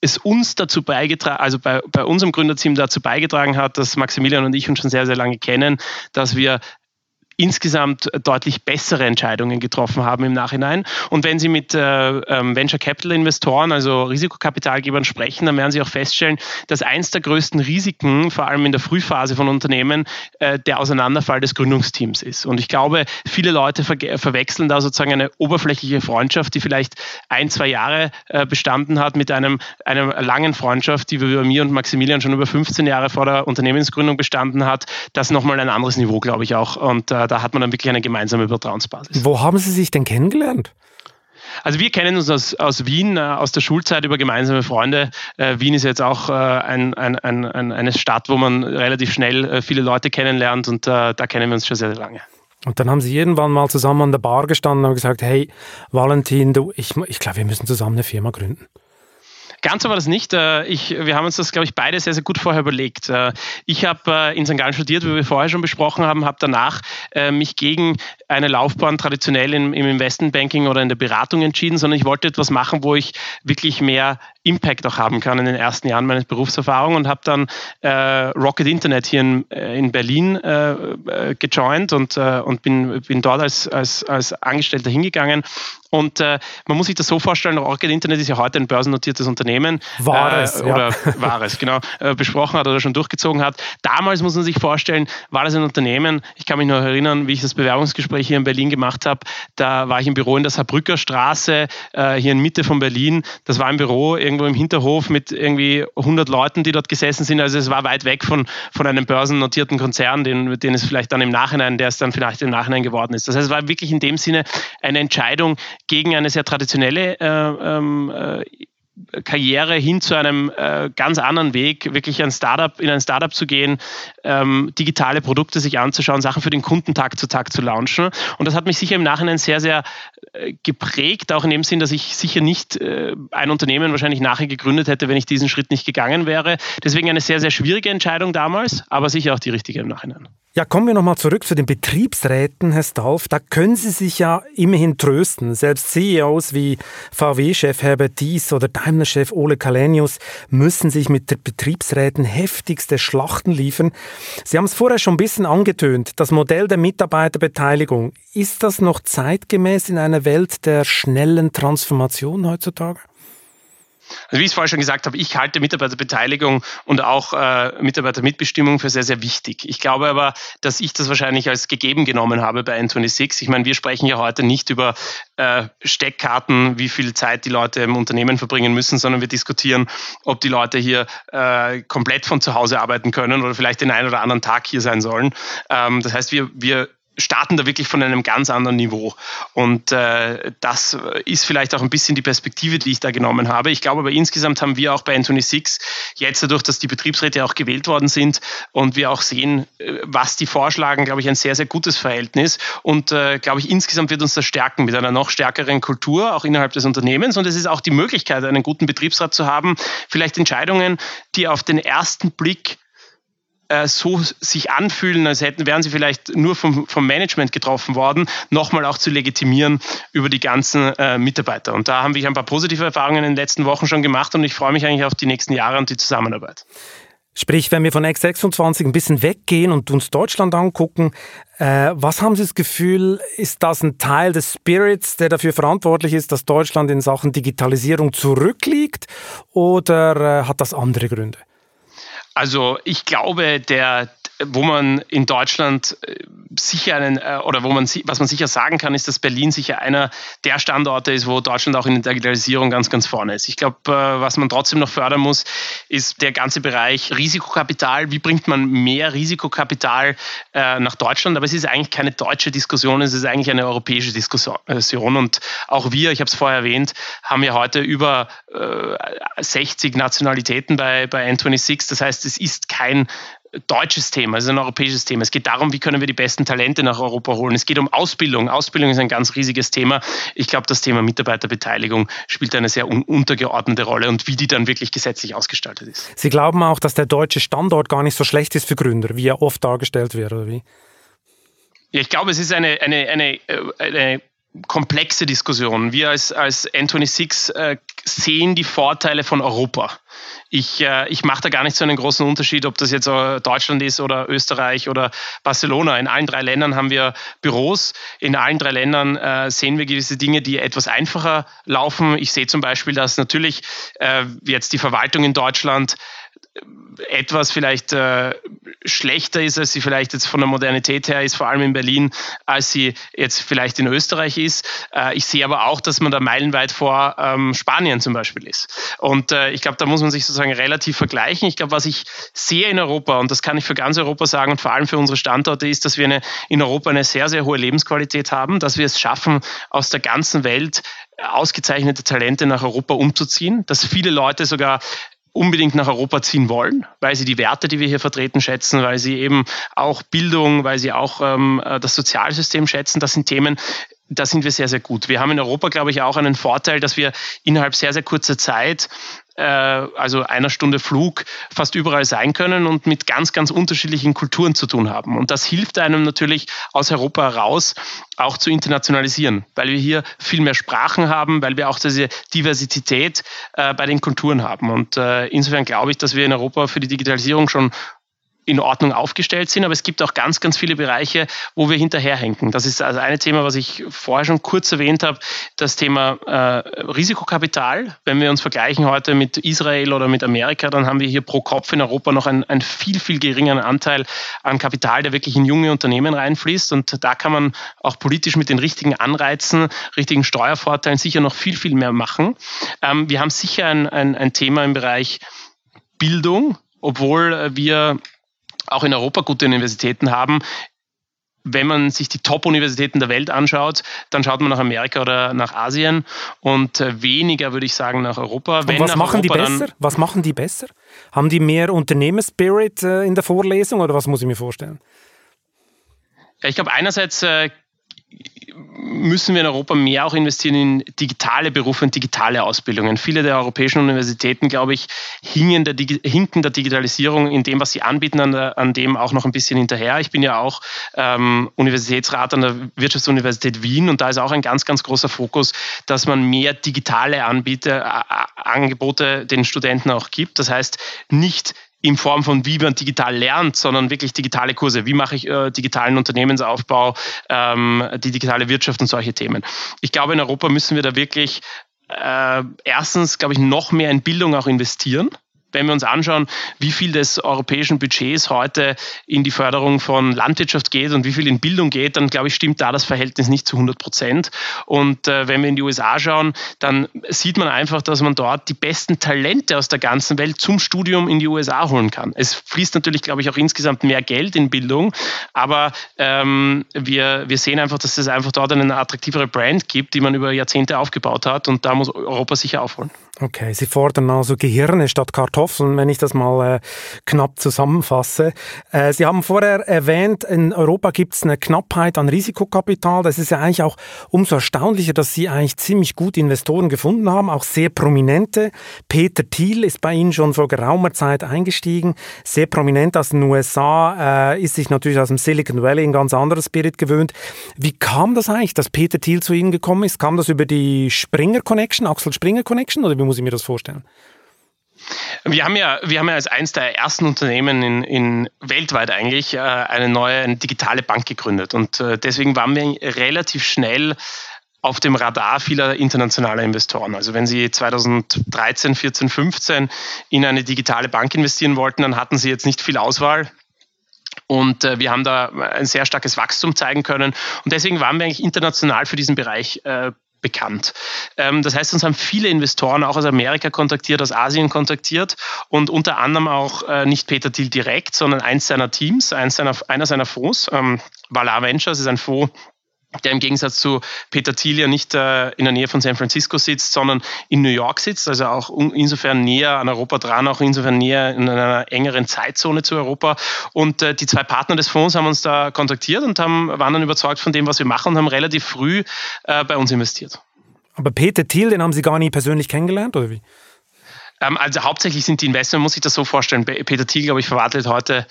es uns dazu beigetragen, also bei, bei unserem Gründerteam dazu beigetragen hat, dass Maximilian und ich uns schon sehr, sehr lange kennen, dass wir insgesamt deutlich bessere Entscheidungen getroffen haben im Nachhinein. Und wenn Sie mit äh, ähm, Venture Capital Investoren, also Risikokapitalgebern sprechen, dann werden Sie auch feststellen, dass eins der größten Risiken, vor allem in der Frühphase von Unternehmen, äh, der Auseinanderfall des Gründungsteams ist. Und ich glaube, viele Leute ver verwechseln da sozusagen eine oberflächliche Freundschaft, die vielleicht ein, zwei Jahre äh, bestanden hat, mit einem, einer langen Freundschaft, die bei mir und Maximilian schon über 15 Jahre vor der Unternehmensgründung bestanden hat. Das nochmal ein anderes Niveau, glaube ich auch. Und äh, da hat man dann wirklich eine gemeinsame Vertrauensbasis. Wo haben Sie sich denn kennengelernt? Also wir kennen uns aus, aus Wien, äh, aus der Schulzeit über gemeinsame Freunde. Äh, Wien ist jetzt auch äh, ein, ein, ein, eine Stadt, wo man relativ schnell äh, viele Leute kennenlernt und da kennen wir uns schon sehr, sehr lange. Und dann haben sie irgendwann mal zusammen an der Bar gestanden und gesagt, hey, Valentin, du, ich, ich glaube, wir müssen zusammen eine Firma gründen. Ganz so war das nicht. Äh, ich, wir haben uns das, glaube ich, beide sehr, sehr gut vorher überlegt. Äh, ich habe äh, in St. Gallen studiert, wie wir vorher schon besprochen haben, habe danach mich gegen eine Laufbahn traditionell im, im Investmentbanking oder in der Beratung entschieden, sondern ich wollte etwas machen, wo ich wirklich mehr Impact auch haben kann in den ersten Jahren meiner Berufserfahrung und habe dann äh, Rocket Internet hier in, in Berlin äh, gejoint und, äh, und bin, bin dort als, als, als Angestellter hingegangen und äh, man muss sich das so vorstellen, Rocket Internet ist ja heute ein börsennotiertes Unternehmen. War es. Äh, oder ja. war es, genau, äh, besprochen hat oder schon durchgezogen hat. Damals muss man sich vorstellen, war das ein Unternehmen, ich kann mich noch erinnern, wie ich das Bewerbungsgespräch hier in Berlin gemacht habe, da war ich im Büro in der Saarbrücker Straße, äh, hier in Mitte von Berlin. Das war ein Büro irgendwo im Hinterhof mit irgendwie 100 Leuten, die dort gesessen sind. Also es war weit weg von, von einem börsennotierten Konzern, den, den es vielleicht dann im Nachhinein, der es dann vielleicht im Nachhinein geworden ist. Das heißt, es war wirklich in dem Sinne eine Entscheidung, gegen eine sehr traditionelle äh, ähm, äh, Karriere hin zu einem äh, ganz anderen Weg, wirklich ein Startup, in ein Startup zu gehen, ähm, digitale Produkte sich anzuschauen, Sachen für den Kunden Tag zu Tag zu launchen. Und das hat mich sicher im Nachhinein sehr, sehr äh, geprägt, auch in dem Sinn, dass ich sicher nicht äh, ein Unternehmen wahrscheinlich nachher gegründet hätte, wenn ich diesen Schritt nicht gegangen wäre. Deswegen eine sehr, sehr schwierige Entscheidung damals, aber sicher auch die richtige im Nachhinein. Ja, kommen wir nochmal zurück zu den Betriebsräten, Herr Stalf. Da können Sie sich ja immerhin trösten. Selbst CEOs wie VW-Chef Herbert Dies oder Daimler-Chef Ole Kalenius müssen sich mit den Betriebsräten heftigste Schlachten liefern. Sie haben es vorher schon ein bisschen angetönt. Das Modell der Mitarbeiterbeteiligung. Ist das noch zeitgemäß in einer Welt der schnellen Transformation heutzutage? Also wie ich es vorher schon gesagt habe, ich halte Mitarbeiterbeteiligung und auch äh, Mitarbeitermitbestimmung für sehr, sehr wichtig. Ich glaube aber, dass ich das wahrscheinlich als gegeben genommen habe bei N26. Ich meine, wir sprechen ja heute nicht über äh, Steckkarten, wie viel Zeit die Leute im Unternehmen verbringen müssen, sondern wir diskutieren, ob die Leute hier äh, komplett von zu Hause arbeiten können oder vielleicht den einen oder anderen Tag hier sein sollen. Ähm, das heißt, wir, wir starten da wirklich von einem ganz anderen Niveau. Und äh, das ist vielleicht auch ein bisschen die Perspektive, die ich da genommen habe. Ich glaube aber insgesamt haben wir auch bei N26 jetzt dadurch, dass die Betriebsräte auch gewählt worden sind und wir auch sehen, äh, was die vorschlagen, glaube ich, ein sehr, sehr gutes Verhältnis. Und äh, glaube ich, insgesamt wird uns das stärken mit einer noch stärkeren Kultur, auch innerhalb des Unternehmens. Und es ist auch die Möglichkeit, einen guten Betriebsrat zu haben, vielleicht Entscheidungen, die auf den ersten Blick so sich anfühlen, als hätten, wären sie vielleicht nur vom, vom Management getroffen worden, nochmal auch zu legitimieren über die ganzen äh, Mitarbeiter. Und da haben wir ein paar positive Erfahrungen in den letzten Wochen schon gemacht und ich freue mich eigentlich auf die nächsten Jahre und die Zusammenarbeit. Sprich, wenn wir von X26 ein bisschen weggehen und uns Deutschland angucken, äh, was haben Sie das Gefühl, ist das ein Teil des Spirits, der dafür verantwortlich ist, dass Deutschland in Sachen Digitalisierung zurückliegt oder äh, hat das andere Gründe? Also ich glaube, der, wo man in Deutschland äh, sicher einen, äh, oder wo man, was man sicher sagen kann, ist, dass Berlin sicher einer der Standorte ist, wo Deutschland auch in der Digitalisierung ganz, ganz vorne ist. Ich glaube, äh, was man trotzdem noch fördern muss, ist der ganze Bereich Risikokapital. Wie bringt man mehr Risikokapital nach Deutschland? Aber es ist eigentlich keine deutsche Diskussion, es ist eigentlich eine europäische Diskussion. Und auch wir, ich habe es vorher erwähnt, haben ja heute über 60 Nationalitäten bei, bei N26. Das heißt, es ist kein deutsches Thema, es ist ein europäisches Thema. Es geht darum, wie können wir die besten Talente nach Europa holen. Es geht um Ausbildung. Ausbildung ist ein ganz riesiges Thema. Ich glaube, das Thema Mitarbeiterbeteiligung spielt eine sehr un untergeordnete Rolle und wie die dann wirklich gesetzlich ausgestaltet ist. Sie glauben auch, dass der deutsche Standort gar nicht so schlecht ist für Gründer, wie er oft dargestellt wird, oder wie? Ja, ich glaube, es ist eine, eine, eine, äh, eine komplexe Diskussion. Wir als, als N26 äh, sehen die Vorteile von Europa. Ich, äh, ich mache da gar nicht so einen großen Unterschied, ob das jetzt äh, Deutschland ist oder Österreich oder Barcelona. In allen drei Ländern haben wir Büros. In allen drei Ländern äh, sehen wir gewisse Dinge, die etwas einfacher laufen. Ich sehe zum Beispiel, dass natürlich äh, jetzt die Verwaltung in Deutschland etwas vielleicht äh, schlechter ist, als sie vielleicht jetzt von der Modernität her ist, vor allem in Berlin, als sie jetzt vielleicht in Österreich ist. Äh, ich sehe aber auch, dass man da meilenweit vor ähm, Spanien zum Beispiel ist. Und äh, ich glaube, da muss man sich sozusagen relativ vergleichen. Ich glaube, was ich sehe in Europa, und das kann ich für ganz Europa sagen und vor allem für unsere Standorte, ist, dass wir eine, in Europa eine sehr, sehr hohe Lebensqualität haben, dass wir es schaffen, aus der ganzen Welt ausgezeichnete Talente nach Europa umzuziehen, dass viele Leute sogar unbedingt nach Europa ziehen wollen, weil sie die Werte, die wir hier vertreten, schätzen, weil sie eben auch Bildung, weil sie auch ähm, äh, das Sozialsystem schätzen. Das sind Themen, da sind wir sehr, sehr gut. Wir haben in Europa, glaube ich, auch einen Vorteil, dass wir innerhalb sehr, sehr kurzer Zeit äh, also einer Stunde Flug, fast überall sein können und mit ganz, ganz unterschiedlichen Kulturen zu tun haben. Und das hilft einem natürlich aus Europa heraus auch zu internationalisieren, weil wir hier viel mehr Sprachen haben, weil wir auch diese Diversität äh, bei den Kulturen haben. Und äh, insofern glaube ich, dass wir in Europa für die Digitalisierung schon in Ordnung aufgestellt sind, aber es gibt auch ganz, ganz viele Bereiche, wo wir hinterherhängen. Das ist also ein Thema, was ich vorher schon kurz erwähnt habe, das Thema äh, Risikokapital. Wenn wir uns vergleichen heute mit Israel oder mit Amerika, dann haben wir hier pro Kopf in Europa noch einen, einen viel, viel geringeren Anteil an Kapital, der wirklich in junge Unternehmen reinfließt. Und da kann man auch politisch mit den richtigen Anreizen, richtigen Steuervorteilen sicher noch viel, viel mehr machen. Ähm, wir haben sicher ein, ein, ein Thema im Bereich Bildung, obwohl wir auch in Europa gute Universitäten haben. Wenn man sich die Top-Universitäten der Welt anschaut, dann schaut man nach Amerika oder nach Asien und äh, weniger, würde ich sagen, nach Europa. Und was machen Europa, die besser? Was machen die besser? Haben die mehr Unternehmerspirit äh, in der Vorlesung oder was muss ich mir vorstellen? Ich glaube, einerseits äh, müssen wir in Europa mehr auch investieren in digitale Berufe und digitale Ausbildungen. Viele der europäischen Universitäten, glaube ich, hingen der, hinken der Digitalisierung in dem, was sie anbieten, an, der, an dem auch noch ein bisschen hinterher. Ich bin ja auch ähm, Universitätsrat an der Wirtschaftsuniversität Wien und da ist auch ein ganz, ganz großer Fokus, dass man mehr digitale Anbieter, Angebote den Studenten auch gibt. Das heißt, nicht in Form von, wie man digital lernt, sondern wirklich digitale Kurse. Wie mache ich äh, digitalen Unternehmensaufbau, ähm, die digitale Wirtschaft und solche Themen. Ich glaube, in Europa müssen wir da wirklich äh, erstens, glaube ich, noch mehr in Bildung auch investieren wenn wir uns anschauen, wie viel des europäischen Budgets heute in die Förderung von Landwirtschaft geht und wie viel in Bildung geht, dann glaube ich, stimmt da das Verhältnis nicht zu 100 Prozent. Und äh, wenn wir in die USA schauen, dann sieht man einfach, dass man dort die besten Talente aus der ganzen Welt zum Studium in die USA holen kann. Es fließt natürlich, glaube ich, auch insgesamt mehr Geld in Bildung, aber ähm, wir, wir sehen einfach, dass es einfach dort eine attraktivere Brand gibt, die man über Jahrzehnte aufgebaut hat und da muss Europa sicher aufholen. Okay, Sie fordern also Gehirne statt Kartoffeln, wenn ich das mal äh, knapp zusammenfasse. Äh, Sie haben vorher erwähnt, in Europa gibt es eine Knappheit an Risikokapital. Das ist ja eigentlich auch umso erstaunlicher, dass Sie eigentlich ziemlich gut Investoren gefunden haben, auch sehr prominente. Peter Thiel ist bei Ihnen schon vor geraumer Zeit eingestiegen, sehr prominent aus den USA, äh, ist sich natürlich aus dem Silicon Valley ein ganz anderes Spirit gewöhnt. Wie kam das eigentlich, dass Peter Thiel zu Ihnen gekommen ist? Kam das über die Springer Connection, Axel Springer Connection oder wie muss ich mir das vorstellen? Wir haben ja, wir haben ja als eines der ersten Unternehmen in, in weltweit eigentlich äh, eine neue eine digitale Bank gegründet. Und äh, deswegen waren wir relativ schnell auf dem Radar vieler internationaler Investoren. Also wenn Sie 2013, 14, 15 in eine digitale Bank investieren wollten, dann hatten Sie jetzt nicht viel Auswahl. Und äh, wir haben da ein sehr starkes Wachstum zeigen können. Und deswegen waren wir eigentlich international für diesen Bereich äh, bekannt. Ähm, das heißt, uns haben viele Investoren auch aus Amerika kontaktiert, aus Asien kontaktiert und unter anderem auch äh, nicht Peter Thiel direkt, sondern eins seiner Teams, eins seiner, einer seiner Fonds, ähm, Valar Ventures ist ein Fonds, der im Gegensatz zu Peter Thiel ja nicht äh, in der Nähe von San Francisco sitzt, sondern in New York sitzt, also auch insofern näher an Europa dran, auch insofern näher in einer engeren Zeitzone zu Europa. Und äh, die zwei Partner des Fonds haben uns da kontaktiert und haben, waren dann überzeugt von dem, was wir machen und haben relativ früh äh, bei uns investiert. Aber Peter Thiel, den haben Sie gar nie persönlich kennengelernt, oder wie? Ähm, also hauptsächlich sind die Investment, muss ich das so vorstellen. Peter Thiel, glaube ich, verwaltet heute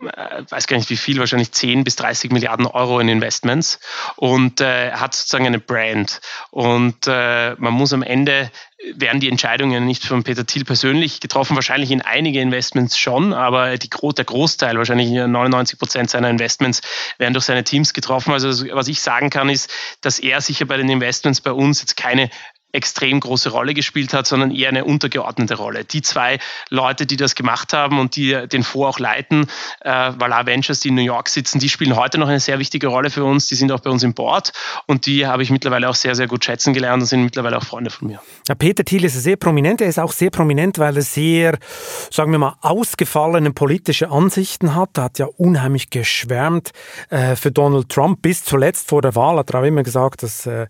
weiß gar nicht wie viel, wahrscheinlich 10 bis 30 Milliarden Euro in Investments und äh, hat sozusagen eine Brand. Und äh, man muss am Ende, werden die Entscheidungen nicht von Peter Thiel persönlich getroffen, wahrscheinlich in einige Investments schon, aber die, der Großteil, wahrscheinlich 99 Prozent seiner Investments werden durch seine Teams getroffen. Also was ich sagen kann, ist, dass er sicher bei den Investments bei uns jetzt keine extrem große Rolle gespielt hat, sondern eher eine untergeordnete Rolle. Die zwei Leute, die das gemacht haben und die den Fonds auch leiten, äh, Valar Ventures, die in New York sitzen, die spielen heute noch eine sehr wichtige Rolle für uns. Die sind auch bei uns im Board und die habe ich mittlerweile auch sehr, sehr gut schätzen gelernt und sind mittlerweile auch Freunde von mir. Ja, Peter Thiel ist sehr prominent. Er ist auch sehr prominent, weil er sehr, sagen wir mal, ausgefallene politische Ansichten hat. Er hat ja unheimlich geschwärmt äh, für Donald Trump. Bis zuletzt vor der Wahl hat er auch immer gesagt, dass, äh,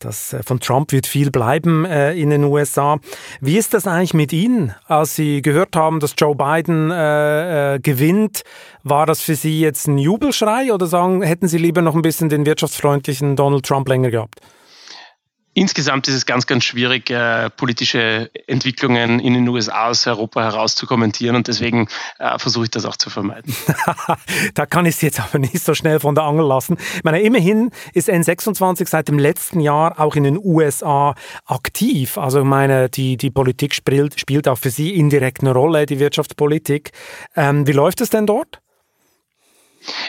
dass äh, von Trump wird viel bleiben bleiben äh, in den USA. Wie ist das eigentlich mit Ihnen? Als Sie gehört haben, dass Joe Biden äh, äh, gewinnt, war das für Sie jetzt ein Jubelschrei oder sagen, hätten Sie lieber noch ein bisschen den wirtschaftsfreundlichen Donald Trump länger gehabt? Insgesamt ist es ganz, ganz schwierig, äh, politische Entwicklungen in den USA aus Europa heraus zu kommentieren und deswegen äh, versuche ich das auch zu vermeiden. (laughs) da kann ich es jetzt aber nicht so schnell von der Angel lassen. Ich meine, immerhin ist N26 seit dem letzten Jahr auch in den USA aktiv. Also ich meine, die, die Politik spielt, spielt auch für Sie indirekt eine Rolle, die Wirtschaftspolitik. Ähm, wie läuft es denn dort?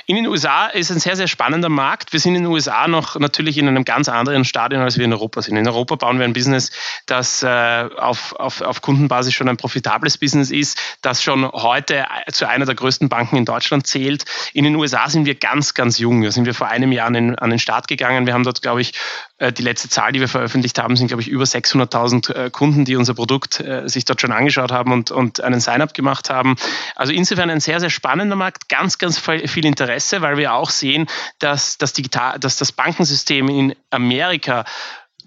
In den USA ist ein sehr, sehr spannender Markt. Wir sind in den USA noch natürlich in einem ganz anderen Stadion, als wir in Europa sind. In Europa bauen wir ein Business, das äh, auf, auf, auf Kundenbasis schon ein profitables Business ist, das schon heute zu einer der größten Banken in Deutschland zählt. In den USA sind wir ganz, ganz jung. Da sind wir vor einem Jahr an den, an den Start gegangen. Wir haben dort, glaube ich, die letzte Zahl, die wir veröffentlicht haben, sind, glaube ich, über 600.000 äh, Kunden, die unser Produkt äh, sich dort schon angeschaut haben und, und einen Sign-up gemacht haben. Also insofern ein sehr, sehr spannender Markt, ganz, ganz viel Interesse, weil wir auch sehen, dass das, Digital, dass das Bankensystem in Amerika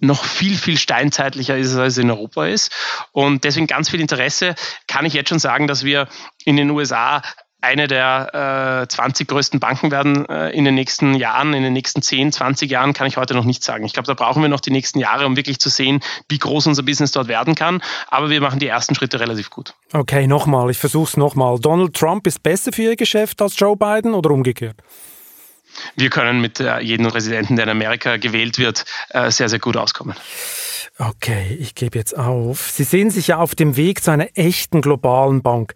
noch viel, viel steinzeitlicher ist, als es in Europa ist. Und deswegen ganz viel Interesse. Kann ich jetzt schon sagen, dass wir in den USA eine der äh, 20 größten Banken werden äh, in den nächsten Jahren, in den nächsten 10, 20 Jahren, kann ich heute noch nicht sagen. Ich glaube, da brauchen wir noch die nächsten Jahre, um wirklich zu sehen, wie groß unser Business dort werden kann. Aber wir machen die ersten Schritte relativ gut. Okay, nochmal, ich versuche es nochmal. Donald Trump ist besser für Ihr Geschäft als Joe Biden oder umgekehrt? Wir können mit äh, jedem Residenten, der in Amerika gewählt wird, äh, sehr, sehr gut auskommen. Okay, ich gebe jetzt auf. Sie sehen sich ja auf dem Weg zu einer echten globalen Bank.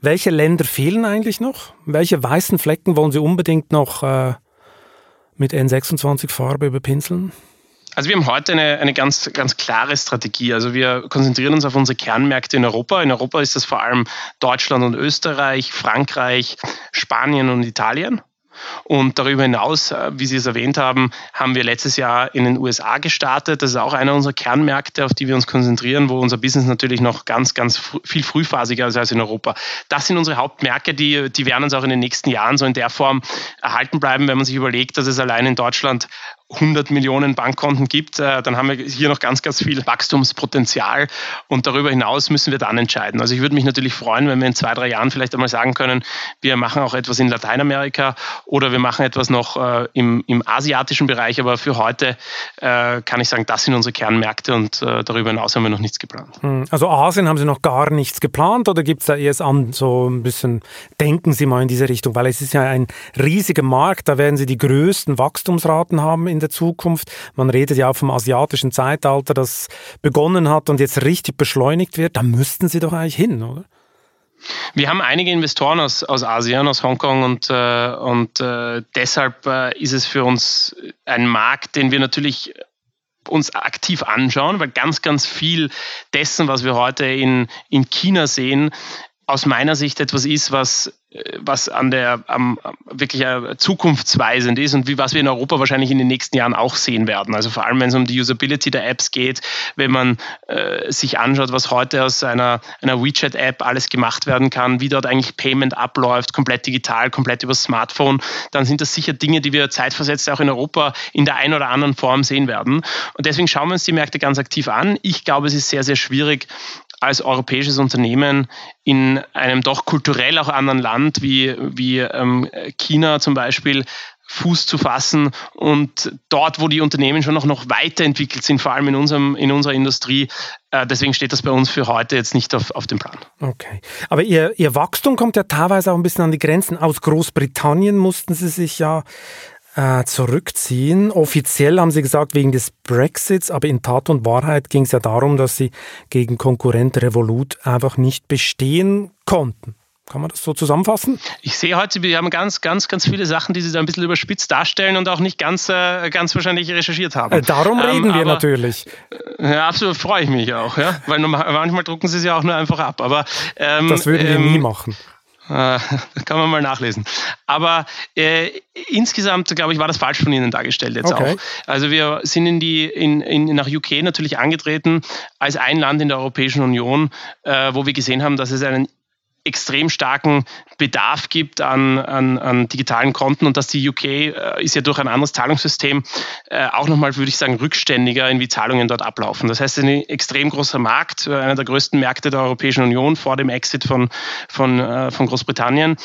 Welche Länder fehlen eigentlich noch? Welche weißen Flecken wollen Sie unbedingt noch äh, mit N26-Farbe überpinseln? Also wir haben heute eine, eine ganz, ganz klare Strategie. Also wir konzentrieren uns auf unsere Kernmärkte in Europa. In Europa ist das vor allem Deutschland und Österreich, Frankreich, Spanien und Italien. Und darüber hinaus, äh, wie Sie es erwähnt haben, haben wir letztes Jahr in den USA gestartet. Das ist auch einer unserer Kernmärkte, auf die wir uns konzentrieren, wo unser Business natürlich noch ganz, ganz viel frühphasiger ist als in Europa. Das sind unsere Hauptmärkte, die, die werden uns auch in den nächsten Jahren so in der Form erhalten bleiben, wenn man sich überlegt, dass es allein in Deutschland 100 Millionen Bankkonten gibt, äh, dann haben wir hier noch ganz, ganz viel Wachstumspotenzial und darüber hinaus müssen wir dann entscheiden. Also ich würde mich natürlich freuen, wenn wir in zwei, drei Jahren vielleicht einmal sagen können, wir machen auch etwas in Lateinamerika oder wir machen etwas noch äh, im, im asiatischen Bereich, aber für heute äh, kann ich sagen, das sind unsere Kernmärkte und darüber hinaus haben wir noch nichts geplant. Hm, also Asien haben Sie noch gar nichts geplant oder gibt es da erst an, so ein bisschen, denken Sie mal in diese Richtung, weil es ist ja ein riesiger Markt, da werden Sie die größten Wachstumsraten haben in der Zukunft. Man redet ja auch vom asiatischen Zeitalter, das begonnen hat und jetzt richtig beschleunigt wird. Da müssten Sie doch eigentlich hin, oder? Wir haben einige Investoren aus, aus Asien, aus Hongkong und, äh, und äh, deshalb äh, ist es für uns ein Markt, den wir natürlich uns aktiv anschauen, weil ganz, ganz viel dessen, was wir heute in, in China sehen, aus meiner Sicht etwas ist, was, was an der am, wirklich zukunftsweisend ist und wie was wir in Europa wahrscheinlich in den nächsten Jahren auch sehen werden. Also vor allem, wenn es um die Usability der Apps geht, wenn man äh, sich anschaut, was heute aus einer, einer WeChat-App alles gemacht werden kann, wie dort eigentlich Payment abläuft, komplett digital, komplett über Smartphone, dann sind das sicher Dinge, die wir zeitversetzt auch in Europa in der einen oder anderen Form sehen werden. Und deswegen schauen wir uns die Märkte ganz aktiv an. Ich glaube, es ist sehr, sehr schwierig, als europäisches Unternehmen in einem doch kulturell auch anderen Land wie, wie ähm, China zum Beispiel Fuß zu fassen und dort, wo die Unternehmen schon noch, noch weiterentwickelt sind, vor allem in, unserem, in unserer Industrie, äh, deswegen steht das bei uns für heute jetzt nicht auf, auf dem Plan. Okay. Aber ihr, ihr Wachstum kommt ja teilweise auch ein bisschen an die Grenzen. Aus Großbritannien mussten Sie sich ja äh, zurückziehen. Offiziell haben sie gesagt wegen des Brexits, aber in Tat und Wahrheit ging es ja darum, dass sie gegen Konkurrent Revolut einfach nicht bestehen konnten. Kann man das so zusammenfassen? Ich sehe heute, wir haben ganz, ganz, ganz viele Sachen, die Sie da ein bisschen überspitzt darstellen und auch nicht ganz, äh, ganz wahrscheinlich recherchiert haben. Äh, darum ähm, reden wir aber, natürlich. Äh, ja, absolut freue ich mich auch, ja? weil manchmal drucken Sie es ja auch nur einfach ab. Aber, ähm, das würden wir ähm, nie machen. Äh, (laughs) kann man mal nachlesen. Aber äh, insgesamt, glaube ich, war das falsch von Ihnen dargestellt jetzt okay. auch. Also wir sind in die, in, in, nach UK natürlich angetreten als ein Land in der Europäischen Union, äh, wo wir gesehen haben, dass es einen extrem starken Bedarf gibt an, an, an, digitalen Konten und dass die UK äh, ist ja durch ein anderes Zahlungssystem äh, auch nochmal, würde ich sagen, rückständiger in wie Zahlungen dort ablaufen. Das heißt, ein extrem großer Markt, äh, einer der größten Märkte der Europäischen Union vor dem Exit von, von, äh, von Großbritannien.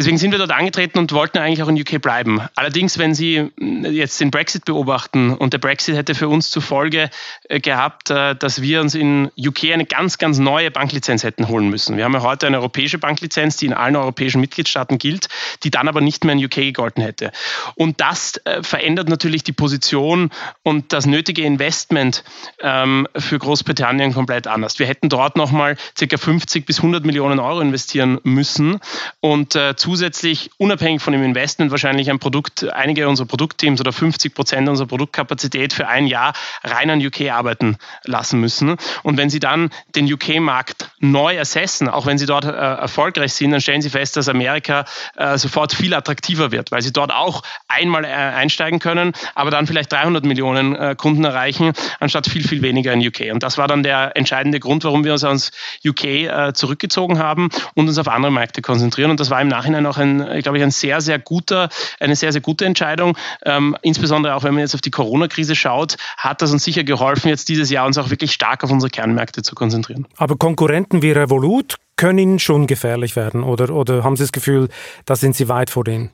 Deswegen sind wir dort angetreten und wollten eigentlich auch in UK bleiben. Allerdings, wenn Sie hm, jetzt den Brexit beobachten und der Brexit hätte für uns zur Folge äh, gehabt, äh, dass wir uns in UK eine ganz, ganz neue Banklizenz hätten holen müssen. Wir haben ja heute eine europäische Banklizenz, die in allen europäischen Mitgliedstaaten gilt, die dann aber nicht mehr in UK gegolten hätte. Und das äh, verändert natürlich die Position und das nötige Investment ähm, für Großbritannien komplett anders. Wir hätten dort nochmal ca. 50 bis 100 Millionen Euro investieren müssen und zusätzlich unabhängig von dem Investment wahrscheinlich ein Produkt, einige unserer Produktteams oder 50 Prozent unserer Produktkapazität für ein Jahr rein an UK arbeiten lassen müssen. Und wenn Sie dann den UK-Markt neu assessen, auch wenn Sie dort äh, erfolgreich sind, dann stellen Sie fest, dass Amerika äh, sofort viel attraktiver wird, weil Sie dort auch einmal äh, einsteigen können, aber dann vielleicht 300 Millionen äh, Kunden erreichen, anstatt viel, viel weniger in UK. Und das war dann der entscheidende Grund, warum wir uns aus UK äh, zurückgezogen haben und uns auf andere Märkte konzentrieren. Und das war im Nachhinein Nachhinein auch ein, glaube ich, ein sehr, sehr guter, eine sehr, sehr gute Entscheidung. Ähm, insbesondere auch, wenn man jetzt auf die Corona-Krise schaut, hat das uns sicher geholfen, jetzt dieses Jahr uns auch wirklich stark auf unsere Kernmärkte zu konzentrieren. Aber Konkurrenten wie Revolut können schon gefährlich werden oder, oder haben Sie das Gefühl, da sind Sie weit vor denen?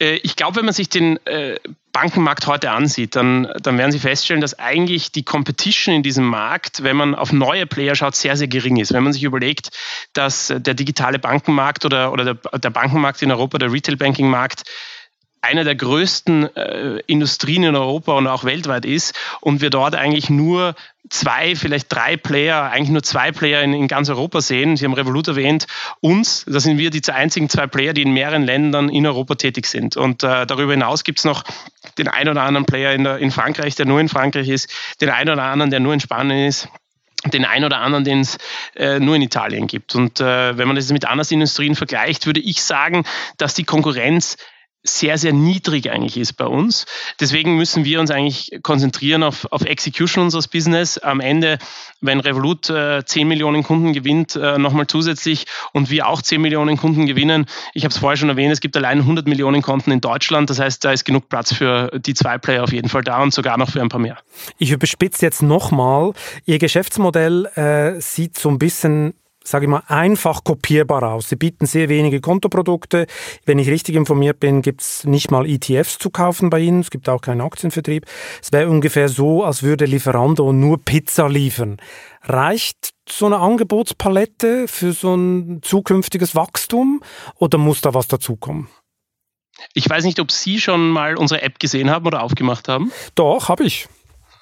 Äh, ich glaube, wenn man sich den äh, Bankenmarkt heute ansieht, dann, dann werden Sie feststellen, dass eigentlich die Competition in diesem Markt, wenn man auf neue Player schaut, sehr, sehr gering ist. Wenn man sich überlegt, dass der digitale Bankenmarkt oder, oder der, der Bankenmarkt in Europa, der Retail-Banking-Markt, eine der größten äh, Industrien in Europa und auch weltweit ist und wir dort eigentlich nur zwei, vielleicht drei Player, eigentlich nur zwei Player in, in, ganz Europa sehen. Sie haben Revolut erwähnt, uns, da sind wir die einzigen zwei Player, die in mehreren Ländern in Europa tätig sind. Und äh, darüber hinaus gibt es noch den einen oder anderen Player in, der, in Frankreich, der nur in Frankreich ist, den einen oder anderen, der nur in Spanien ist den einen oder anderen, den es äh, nur in Italien gibt. Und äh, wenn man das mit anderen Industrien vergleicht, würde ich sagen, dass die Konkurrenz sehr, sehr niedrig eigentlich ist bei uns. Deswegen müssen wir uns eigentlich konzentrieren auf, auf Execution unseres Business. Am Ende, wenn Revolut äh, 10 Millionen Kunden gewinnt, äh, nochmal zusätzlich und wir auch 10 Millionen Kunden gewinnen. Ich habe es vorher schon erwähnt, es gibt allein 100 Millionen Konten in Deutschland. Das heißt, da ist genug Platz für die zwei Player auf jeden Fall da und sogar noch für ein paar mehr. Ich überspitze jetzt nochmal. Ihr Geschäftsmodell äh, sieht so ein bisschen sage ich mal, einfach kopierbar aus. Sie bieten sehr wenige Kontoprodukte. Wenn ich richtig informiert bin, gibt es nicht mal ETFs zu kaufen bei Ihnen. Es gibt auch keinen Aktienvertrieb. Es wäre ungefähr so, als würde Lieferando nur Pizza liefern. Reicht so eine Angebotspalette für so ein zukünftiges Wachstum oder muss da was dazukommen? Ich weiß nicht, ob Sie schon mal unsere App gesehen haben oder aufgemacht haben. Doch, habe ich.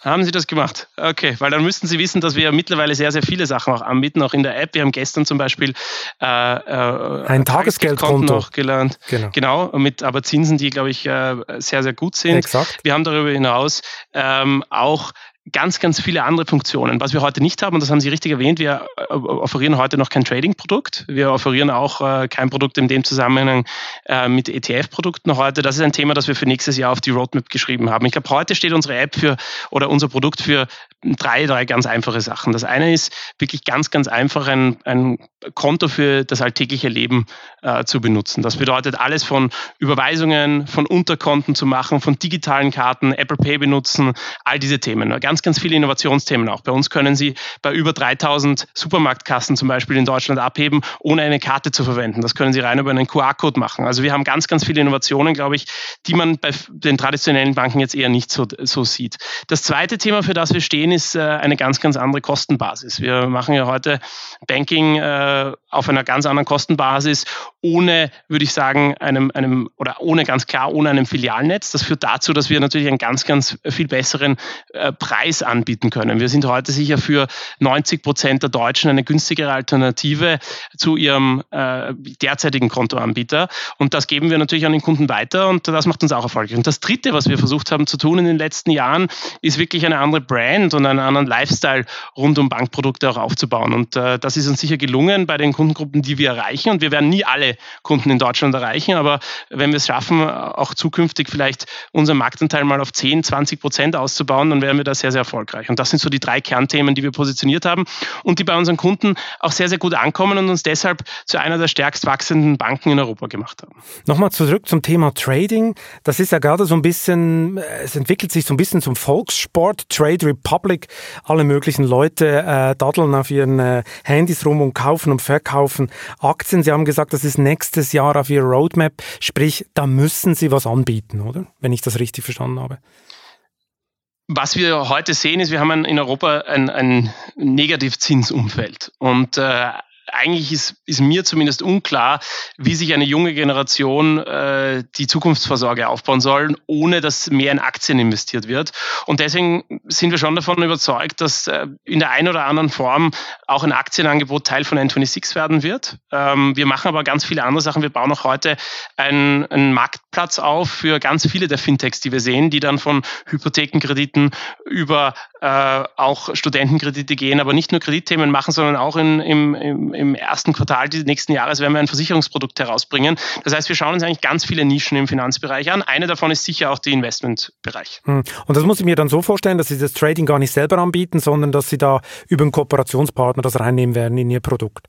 Haben Sie das gemacht? Okay, weil dann müssten Sie wissen, dass wir mittlerweile sehr, sehr viele Sachen auch anbieten, auch in der App. Wir haben gestern zum Beispiel äh, äh, ein Tagesgeldkonto noch gelernt. Genau. genau, mit aber Zinsen, die, glaube ich, äh, sehr, sehr gut sind. Exakt. Wir haben darüber hinaus ähm, auch ganz, ganz viele andere Funktionen. Was wir heute nicht haben, und das haben Sie richtig erwähnt, wir äh, offerieren heute noch kein Trading-Produkt. Wir offerieren auch äh, kein Produkt in dem Zusammenhang äh, mit ETF-Produkten heute. Das ist ein Thema, das wir für nächstes Jahr auf die Roadmap geschrieben haben. Ich glaube, heute steht unsere App für oder unser Produkt für drei, drei ganz einfache Sachen. Das eine ist wirklich ganz, ganz einfach ein, ein Konto für das alltägliche Leben äh, zu benutzen. Das bedeutet alles von Überweisungen, von Unterkonten zu machen, von digitalen Karten, Apple Pay benutzen, all diese Themen. Ganz, ganz viele Innovationsthemen auch. Bei uns können Sie bei über 3000 Supermarktkassen zum Beispiel in Deutschland abheben, ohne eine Karte zu verwenden. Das können Sie rein über einen QR-Code machen. Also wir haben ganz, ganz viele Innovationen, glaube ich, die man bei den traditionellen Banken jetzt eher nicht so, so sieht. Das zweite Thema, für das wir stehen, ist äh, eine ganz, ganz andere Kostenbasis. Wir machen ja heute Banking äh, auf einer ganz anderen Kostenbasis, ohne, würde ich sagen, einem, einem oder ohne ganz klar, ohne einem Filialnetz. Das führt dazu, dass wir natürlich einen ganz, ganz viel besseren äh, Preis anbieten können. Wir sind heute sicher für 90 Prozent der Deutschen eine günstigere Alternative zu ihrem äh, derzeitigen Kontoanbieter. Und das geben wir natürlich an den Kunden weiter und das macht uns auch erfolgreich. Und das Dritte, was wir versucht haben zu tun in den letzten Jahren, ist wirklich eine andere Brand und einen anderen Lifestyle rund um Bankprodukte auch aufzubauen. Und äh, das ist uns sicher gelungen bei den Kundengruppen, die wir erreichen. Und wir werden nie alle Kunden in Deutschland erreichen, aber wenn wir es schaffen, auch zukünftig vielleicht unseren Marktanteil mal auf 10, 20 Prozent auszubauen, dann werden wir da sehr, sehr erfolgreich. Und das sind so die drei Kernthemen, die wir positioniert haben und die bei unseren Kunden auch sehr, sehr gut ankommen und uns deshalb zu einer der stärkst wachsenden Banken in Europa gemacht haben. Nochmal zurück zum Thema Trading. Das ist ja gerade so ein bisschen, es entwickelt sich so ein bisschen zum Volkssport. Trade Republic Public. Alle möglichen Leute äh, daddeln auf ihren äh, Handys rum und kaufen und verkaufen Aktien. Sie haben gesagt, das ist nächstes Jahr auf Ihrer Roadmap. Sprich, da müssen Sie was anbieten, oder? Wenn ich das richtig verstanden habe. Was wir heute sehen, ist, wir haben in Europa ein, ein Negativzinsumfeld. Und äh, eigentlich ist, ist mir zumindest unklar, wie sich eine junge Generation äh, die Zukunftsvorsorge aufbauen soll, ohne dass mehr in Aktien investiert wird. Und deswegen sind wir schon davon überzeugt, dass äh, in der einen oder anderen Form auch ein Aktienangebot Teil von N26 werden wird. Ähm, wir machen aber ganz viele andere Sachen. Wir bauen auch heute einen, einen Marktplatz auf für ganz viele der Fintechs, die wir sehen, die dann von Hypothekenkrediten über äh, auch Studentenkredite gehen, aber nicht nur Kreditthemen machen, sondern auch in, im, im im ersten Quartal des nächsten Jahres werden wir ein Versicherungsprodukt herausbringen. Das heißt, wir schauen uns eigentlich ganz viele Nischen im Finanzbereich an. Eine davon ist sicher auch der Investmentbereich. Hm. Und das muss ich mir dann so vorstellen, dass Sie das Trading gar nicht selber anbieten, sondern dass Sie da über einen Kooperationspartner das reinnehmen werden in Ihr Produkt.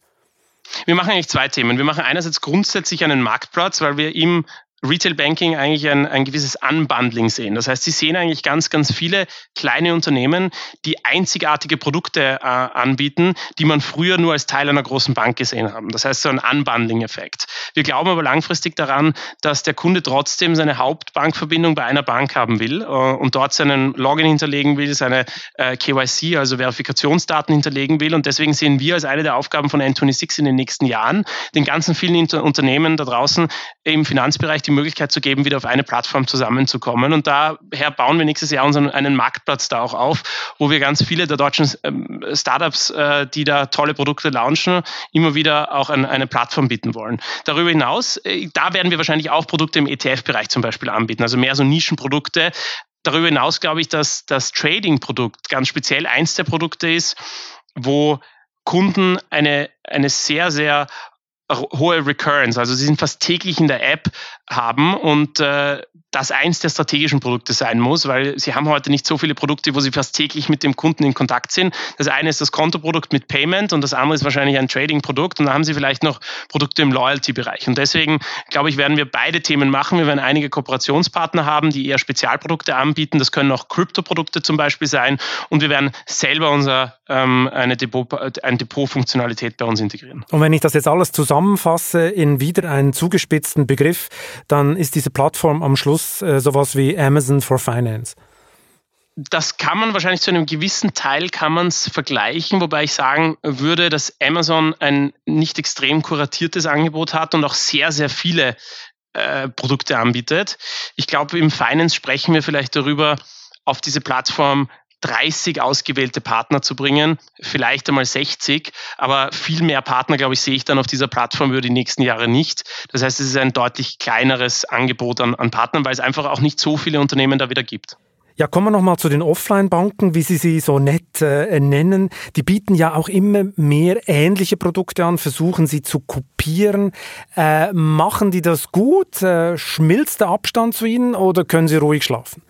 Wir machen eigentlich zwei Themen. Wir machen einerseits grundsätzlich einen Marktplatz, weil wir im Retail Banking eigentlich ein, ein gewisses Unbundling sehen. Das heißt, Sie sehen eigentlich ganz, ganz viele kleine Unternehmen, die einzigartige Produkte äh, anbieten, die man früher nur als Teil einer großen Bank gesehen haben. Das heißt, so ein Unbundling-Effekt. Wir glauben aber langfristig daran, dass der Kunde trotzdem seine Hauptbankverbindung bei einer Bank haben will äh, und dort seinen Login hinterlegen will, seine äh, KYC, also Verifikationsdaten hinterlegen will. Und deswegen sehen wir als eine der Aufgaben von N26 in den nächsten Jahren, den ganzen vielen Inter Unternehmen da draußen im Finanzbereich, die die Möglichkeit zu geben, wieder auf eine Plattform zusammenzukommen. Und daher bauen wir nächstes Jahr unseren einen Marktplatz da auch auf, wo wir ganz viele der deutschen ähm, Startups, äh, die da tolle Produkte launchen, immer wieder auch an eine Plattform bieten wollen. Darüber hinaus, äh, da werden wir wahrscheinlich auch Produkte im ETF-Bereich zum Beispiel anbieten, also mehr so Nischenprodukte. Darüber hinaus glaube ich, dass das Trading-Produkt ganz speziell eins der Produkte ist, wo Kunden eine, eine sehr, sehr hohe Recurrence, also sie sind fast täglich in der App haben und äh, das eins der strategischen Produkte sein muss, weil sie haben heute nicht so viele Produkte, wo sie fast täglich mit dem Kunden in Kontakt sind. Das eine ist das Kontoprodukt mit Payment und das andere ist wahrscheinlich ein Trading-Produkt und dann haben sie vielleicht noch Produkte im Loyalty-Bereich. Und deswegen, glaube ich, werden wir beide Themen machen. Wir werden einige Kooperationspartner haben, die eher Spezialprodukte anbieten. Das können auch Krypto-Produkte zum Beispiel sein und wir werden selber unser, ähm, eine Depot, eine Depot-Funktionalität bei uns integrieren. Und wenn ich das jetzt alles zusammenfasse in wieder einen zugespitzten Begriff, dann ist diese Plattform am Schluss äh, sowas wie Amazon for Finance. Das kann man wahrscheinlich zu einem gewissen Teil kann man es vergleichen, wobei ich sagen würde, dass Amazon ein nicht extrem kuratiertes Angebot hat und auch sehr, sehr viele äh, Produkte anbietet. Ich glaube, im Finance sprechen wir vielleicht darüber, auf diese Plattform 30 ausgewählte Partner zu bringen, vielleicht einmal 60, aber viel mehr Partner, glaube ich, sehe ich dann auf dieser Plattform über die nächsten Jahre nicht. Das heißt, es ist ein deutlich kleineres Angebot an, an Partnern, weil es einfach auch nicht so viele Unternehmen da wieder gibt. Ja, kommen wir nochmal zu den Offline-Banken, wie Sie sie so nett äh, nennen. Die bieten ja auch immer mehr ähnliche Produkte an, versuchen sie zu kopieren. Äh, machen die das gut? Äh, schmilzt der Abstand zu ihnen oder können sie ruhig schlafen?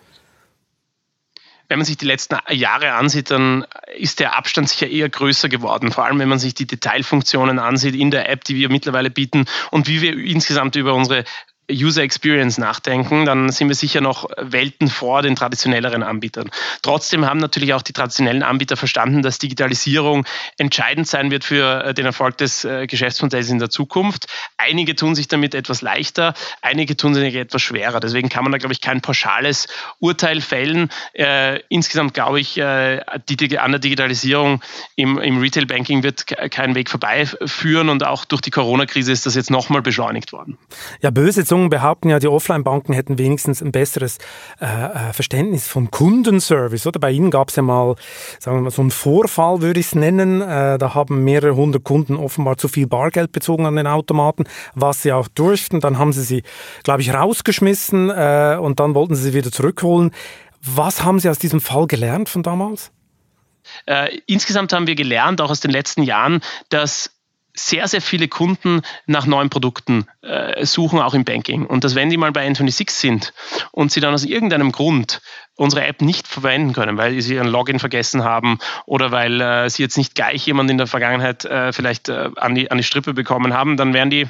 Wenn man sich die letzten Jahre ansieht, dann ist der Abstand sicher eher größer geworden. Vor allem, wenn man sich die Detailfunktionen ansieht in der App, die wir mittlerweile bieten und wie wir insgesamt über unsere User Experience nachdenken, dann sind wir sicher noch Welten vor den traditionelleren Anbietern. Trotzdem haben natürlich auch die traditionellen Anbieter verstanden, dass Digitalisierung entscheidend sein wird für äh, den Erfolg des äh, Geschäftsmodells in der Zukunft. Einige tun sich damit etwas leichter, einige tun sich etwas schwerer. Deswegen kann man da, glaube ich, kein pauschales Urteil fällen. Äh, insgesamt glaube ich, äh, die, an der Digitalisierung im, im Retail Banking wird kein Weg vorbeiführen und auch durch die Corona-Krise ist das jetzt nochmal beschleunigt worden. Ja, böse Zungen behaupten ja, die Offline-Banken hätten wenigstens ein besseres äh, äh, Verständnis vom Kundenservice. Oder bei Ihnen gab es ja mal, sagen wir mal, so einen Vorfall, würde ich es nennen. Äh, da haben mehrere hundert Kunden offenbar zu viel Bargeld bezogen an den Automaten, was sie auch durften. Dann haben sie sie, glaube ich, rausgeschmissen äh, und dann wollten sie sie wieder zurückholen. Was haben Sie aus diesem Fall gelernt von damals? Äh, insgesamt haben wir gelernt, auch aus den letzten Jahren, dass sehr, sehr viele Kunden nach neuen Produkten äh, suchen, auch im Banking. Und dass wenn die mal bei N26 sind und sie dann aus irgendeinem Grund unsere App nicht verwenden können, weil sie ihren Login vergessen haben oder weil äh, sie jetzt nicht gleich jemand in der Vergangenheit äh, vielleicht äh, an, die, an die Strippe bekommen haben, dann werden die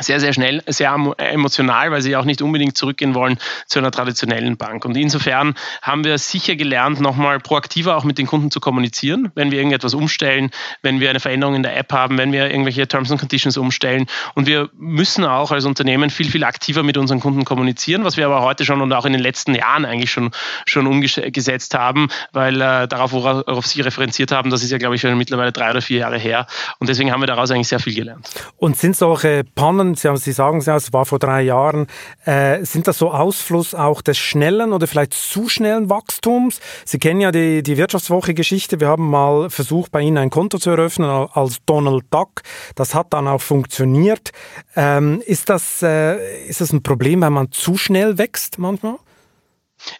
sehr, sehr schnell, sehr emotional, weil sie auch nicht unbedingt zurückgehen wollen zu einer traditionellen Bank. Und insofern haben wir sicher gelernt, nochmal proaktiver auch mit den Kunden zu kommunizieren, wenn wir irgendetwas umstellen, wenn wir eine Veränderung in der App haben, wenn wir irgendwelche Terms and Conditions umstellen. Und wir müssen auch als Unternehmen viel, viel aktiver mit unseren Kunden kommunizieren, was wir aber heute schon und auch in den letzten Jahren eigentlich schon, schon umgesetzt haben, weil äh, darauf, worauf Sie referenziert haben, das ist ja, glaube ich, schon mittlerweile drei oder vier Jahre her. Und deswegen haben wir daraus eigentlich sehr viel gelernt. Und sind solche Pannen Jahren, Sie, haben, Sie sagen es ja, es war vor drei Jahren, äh, sind das so Ausfluss auch des schnellen oder vielleicht zu schnellen Wachstums? Sie kennen ja die, die Wirtschaftswoche-Geschichte. Wir haben mal versucht, bei Ihnen ein Konto zu eröffnen als Donald Duck. Das hat dann auch funktioniert. Ähm, ist, das, äh, ist das ein Problem, wenn man zu schnell wächst manchmal?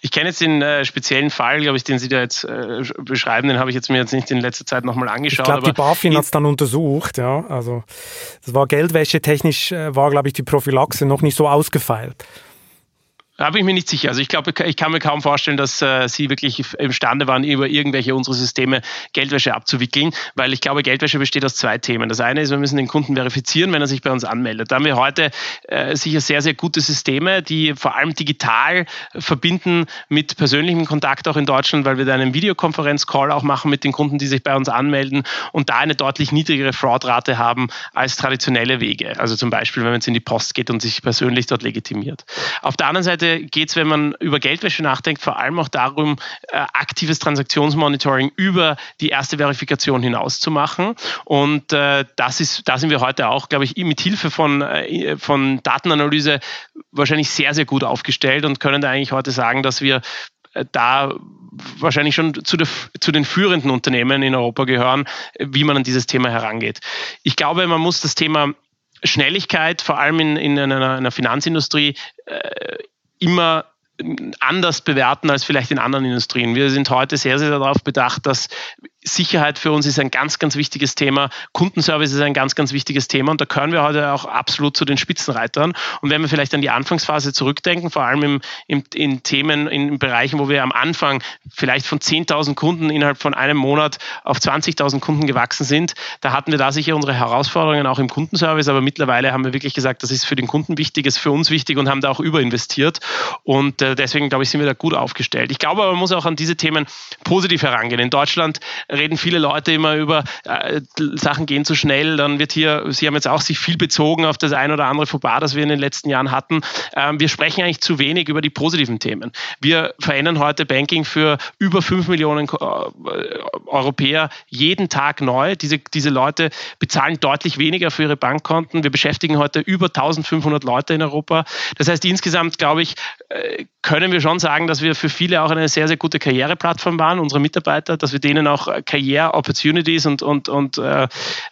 Ich kenne jetzt den äh, speziellen Fall, glaube ich, den Sie da jetzt äh, beschreiben, den habe ich jetzt mir jetzt nicht in letzter Zeit nochmal angeschaut. Ich glaube, die BaFin hat es dann untersucht, ja. Also das war Geldwäsche technisch, äh, war, glaube ich, die Prophylaxe noch nicht so ausgefeilt. Da bin ich mir nicht sicher. Also ich glaube, ich kann mir kaum vorstellen, dass äh, sie wirklich imstande waren, über irgendwelche unserer Systeme Geldwäsche abzuwickeln, weil ich glaube, Geldwäsche besteht aus zwei Themen. Das eine ist, wir müssen den Kunden verifizieren, wenn er sich bei uns anmeldet. Da haben wir heute äh, sicher sehr, sehr gute Systeme, die vor allem digital verbinden mit persönlichem Kontakt auch in Deutschland, weil wir da einen Videokonferenz-Call auch machen mit den Kunden, die sich bei uns anmelden und da eine deutlich niedrigere Fraudrate haben als traditionelle Wege. Also zum Beispiel, wenn man jetzt in die Post geht und sich persönlich dort legitimiert. Auf der anderen Seite Weise geht es, wenn man über Geldwäsche nachdenkt, vor allem auch darum, äh, aktives Transaktionsmonitoring über die erste Verifikation hinaus zu machen. Und äh, das ist, da sind wir heute auch, glaube ich, mit Hilfe von, äh, von Datenanalyse wahrscheinlich sehr, sehr gut aufgestellt und können da eigentlich heute sagen, dass wir äh, da wahrscheinlich schon zu, der, zu, den führenden Unternehmen in Europa gehören, wie man an dieses Thema herangeht. Ich glaube, man muss das Thema Schnelligkeit, vor allem in, in einer, einer Finanzindustrie, äh, immer anders bewerten als vielleicht in anderen Industrien. Wir sind heute sehr, sehr darauf bedacht, dass Sicherheit für uns ist ein ganz, ganz wichtiges Thema. Kundenservice ist ein ganz, ganz wichtiges Thema und da können wir heute auch absolut zu den Spitzenreitern. Und wenn wir vielleicht an die Anfangsphase zurückdenken, vor allem im, im, in Themen, in Bereichen, wo wir am Anfang vielleicht von 10.000 Kunden innerhalb von einem Monat auf 20.000 Kunden gewachsen sind, da hatten wir da sicher unsere Herausforderungen auch im Kundenservice, aber mittlerweile haben wir wirklich gesagt, das ist für den Kunden wichtig, ist für uns wichtig und haben da auch überinvestiert. Und äh, deswegen, glaube ich, sind wir da gut aufgestellt. Ich glaube man muss auch an diese Themen positiv herangehen. In Deutschland reden viele Leute immer über, äh, Sachen gehen zu schnell, dann wird hier, Sie haben jetzt auch sich viel bezogen auf das ein oder andere Fauxpas, das wir in den letzten Jahren hatten. Ähm, wir sprechen eigentlich zu wenig über die positiven Themen. Wir verändern heute Banking für über fünf Millionen äh, Europäer jeden Tag neu. Diese, diese Leute bezahlen deutlich weniger für ihre Bankkonten. Wir beschäftigen heute über 1500 Leute in Europa. Das heißt, insgesamt, glaube ich, äh, können wir schon sagen, dass wir für viele auch eine sehr, sehr gute Karriereplattform waren, unsere Mitarbeiter, dass wir denen auch Karriere-Opportunities und, und, und äh,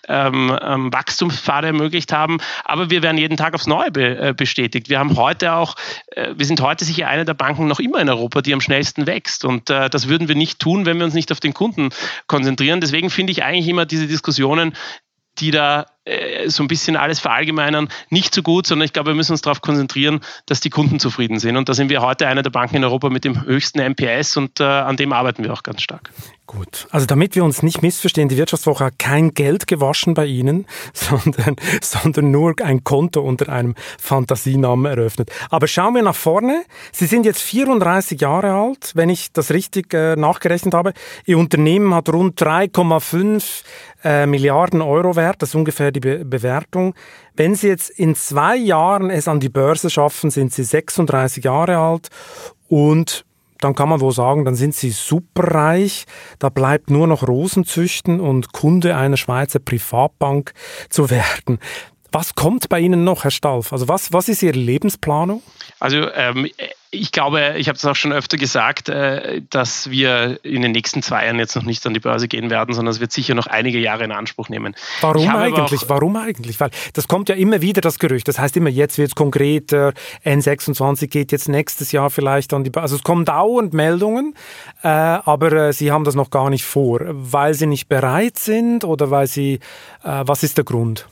ähm, ähm, Wachstumspfade ermöglicht haben. Aber wir werden jeden Tag aufs Neue be, äh, bestätigt. Wir haben heute auch, äh, wir sind heute sicher eine der Banken noch immer in Europa, die am schnellsten wächst. Und äh, das würden wir nicht tun, wenn wir uns nicht auf den Kunden konzentrieren. Deswegen finde ich eigentlich immer diese Diskussionen, die da äh, so ein bisschen alles verallgemeinern, nicht so gut, sondern ich glaube, wir müssen uns darauf konzentrieren, dass die Kunden zufrieden sind. Und da sind wir heute eine der Banken in Europa mit dem höchsten MPS und äh, an dem arbeiten wir auch ganz stark. Gut, also damit wir uns nicht missverstehen, die Wirtschaftswoche hat kein Geld gewaschen bei Ihnen, (laughs) sondern, sondern nur ein Konto unter einem Fantasienamen eröffnet. Aber schauen wir nach vorne. Sie sind jetzt 34 Jahre alt, wenn ich das richtig äh, nachgerechnet habe. Ihr Unternehmen hat rund 3,5 äh, Milliarden Euro wert, das ist ungefähr die Be Bewertung. Wenn Sie jetzt in zwei Jahren es an die Börse schaffen, sind Sie 36 Jahre alt und dann kann man wohl sagen, dann sind Sie superreich. Da bleibt nur noch Rosenzüchten und Kunde einer Schweizer Privatbank zu (laughs) werden. Was kommt bei Ihnen noch, Herr Stalf? Also was, was ist Ihre Lebensplanung? Also ähm, ich glaube, ich habe es auch schon öfter gesagt, äh, dass wir in den nächsten zwei Jahren jetzt noch nicht an die Börse gehen werden, sondern es wird sicher noch einige Jahre in Anspruch nehmen. Warum eigentlich? Warum eigentlich? Weil das kommt ja immer wieder das Gerücht. Das heißt immer, jetzt wird es konkreter. N26 geht jetzt nächstes Jahr vielleicht an die Börse. Also es kommen dauernd Meldungen, äh, aber äh, Sie haben das noch gar nicht vor, weil Sie nicht bereit sind oder weil Sie, was ist der Grund?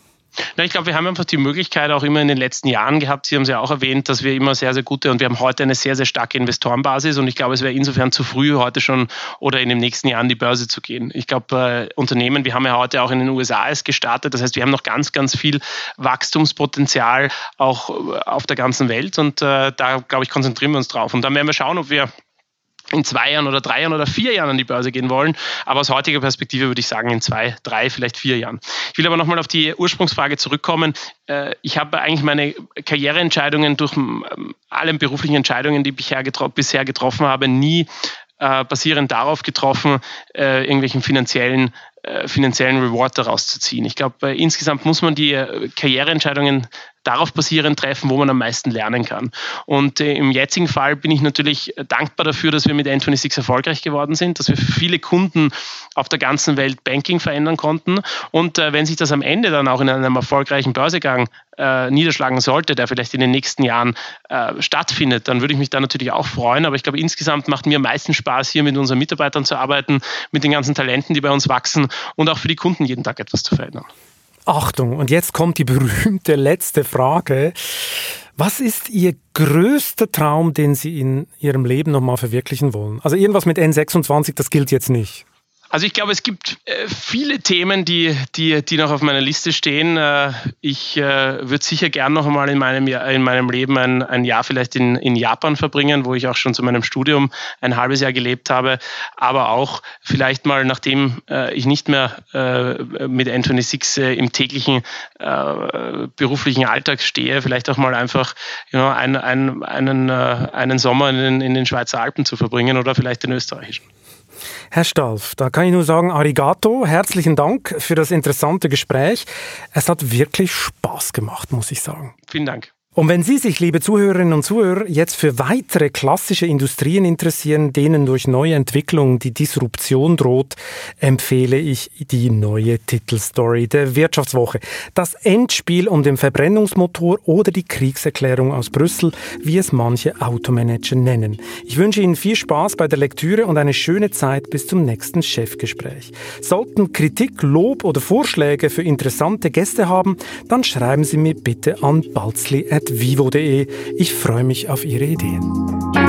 Na, ich glaube, wir haben einfach die Möglichkeit auch immer in den letzten Jahren gehabt, Sie haben es ja auch erwähnt, dass wir immer sehr, sehr gute und wir haben heute eine sehr, sehr starke Investorenbasis und ich glaube, es wäre insofern zu früh, heute schon oder in den nächsten Jahren die Börse zu gehen. Ich glaube, äh, Unternehmen, wir haben ja heute auch in den USA es gestartet, das heißt, wir haben noch ganz, ganz viel Wachstumspotenzial auch äh, auf der ganzen Welt und äh, da, glaube ich, konzentrieren wir uns drauf. Und dann werden wir schauen, ob wir in zwei Jahren oder drei Jahren oder vier Jahren an die Börse gehen wollen. Aber aus heutiger Perspektive würde ich sagen in zwei, drei, vielleicht vier Jahren. Ich will aber nochmal auf die Ursprungsfrage zurückkommen. Äh, ich habe eigentlich meine Karriereentscheidungen durch ähm, alle beruflichen Entscheidungen, die ich bisher getroffen habe, nie äh, basierend darauf getroffen, äh, irgendwelchen finanziellen finanziellen Reward daraus zu ziehen. Ich glaube, insgesamt muss man die Karriereentscheidungen darauf basierend treffen, wo man am meisten lernen kann. Und äh, im jetzigen Fall bin ich natürlich dankbar dafür, dass wir mit N26 erfolgreich geworden sind, dass wir viele Kunden auf der ganzen Welt Banking verändern konnten. Und äh, wenn sich das am Ende dann auch in einem erfolgreichen Börsegang äh, niederschlagen sollte, der vielleicht in den nächsten Jahren äh, stattfindet, dann würde ich mich da natürlich auch freuen. Aber ich glaube, insgesamt macht mir am meisten Spaß, hier mit unseren Mitarbeitern zu arbeiten, mit den ganzen Talenten, die bei uns wachsen und auch für die Kunden jeden Tag etwas zu verändern. Achtung, und jetzt kommt die (laughs) berühmte letzte Frage. Was ist Ihr größter Traum, den Sie in Ihrem Leben nochmal verwirklichen wollen? Also irgendwas mit N26, das gilt jetzt nicht. Also ich glaube, es gibt äh, viele Themen, die, die, die noch auf meiner Liste stehen. Äh, ich äh, würde sicher gern noch einmal in meinem, in meinem Leben ein, ein Jahr vielleicht in, in Japan verbringen, wo ich auch schon zu meinem Studium ein halbes Jahr gelebt habe. Aber auch vielleicht mal, nachdem ich nicht mehr mit Anthony Six im täglichen beruflichen Alltag stehe, vielleicht auch mal einfach you know, ein, ein, einen, einen Sommer in in den Schweizer Alpen zu verbringen oder vielleicht den österreichischen. Herr Stalf, da kann ich nur sagen, arigato, herzlichen Dank für das interessante Gespräch. Es hat wirklich Spaß gemacht, muss ich sagen. Vielen Dank. Und wenn Sie sich, liebe Zuhörerinnen und Zuhörer, jetzt für weitere klassische Industrien interessieren, denen durch neue Entwicklungen die Disruption droht, empfehle ich die neue Titelstory der Wirtschaftswoche. Das Endspiel um den Verbrennungsmotor oder die Kriegserklärung aus Brüssel, wie es manche Automanager nennen. Ich wünsche Ihnen viel Spaß bei der Lektüre und eine schöne Zeit bis zum nächsten Chefgespräch. Sollten Kritik, Lob oder Vorschläge für interessante Gäste haben, dann schreiben Sie mir bitte an balzli vivo.de. Ich freue mich auf Ihre Ideen.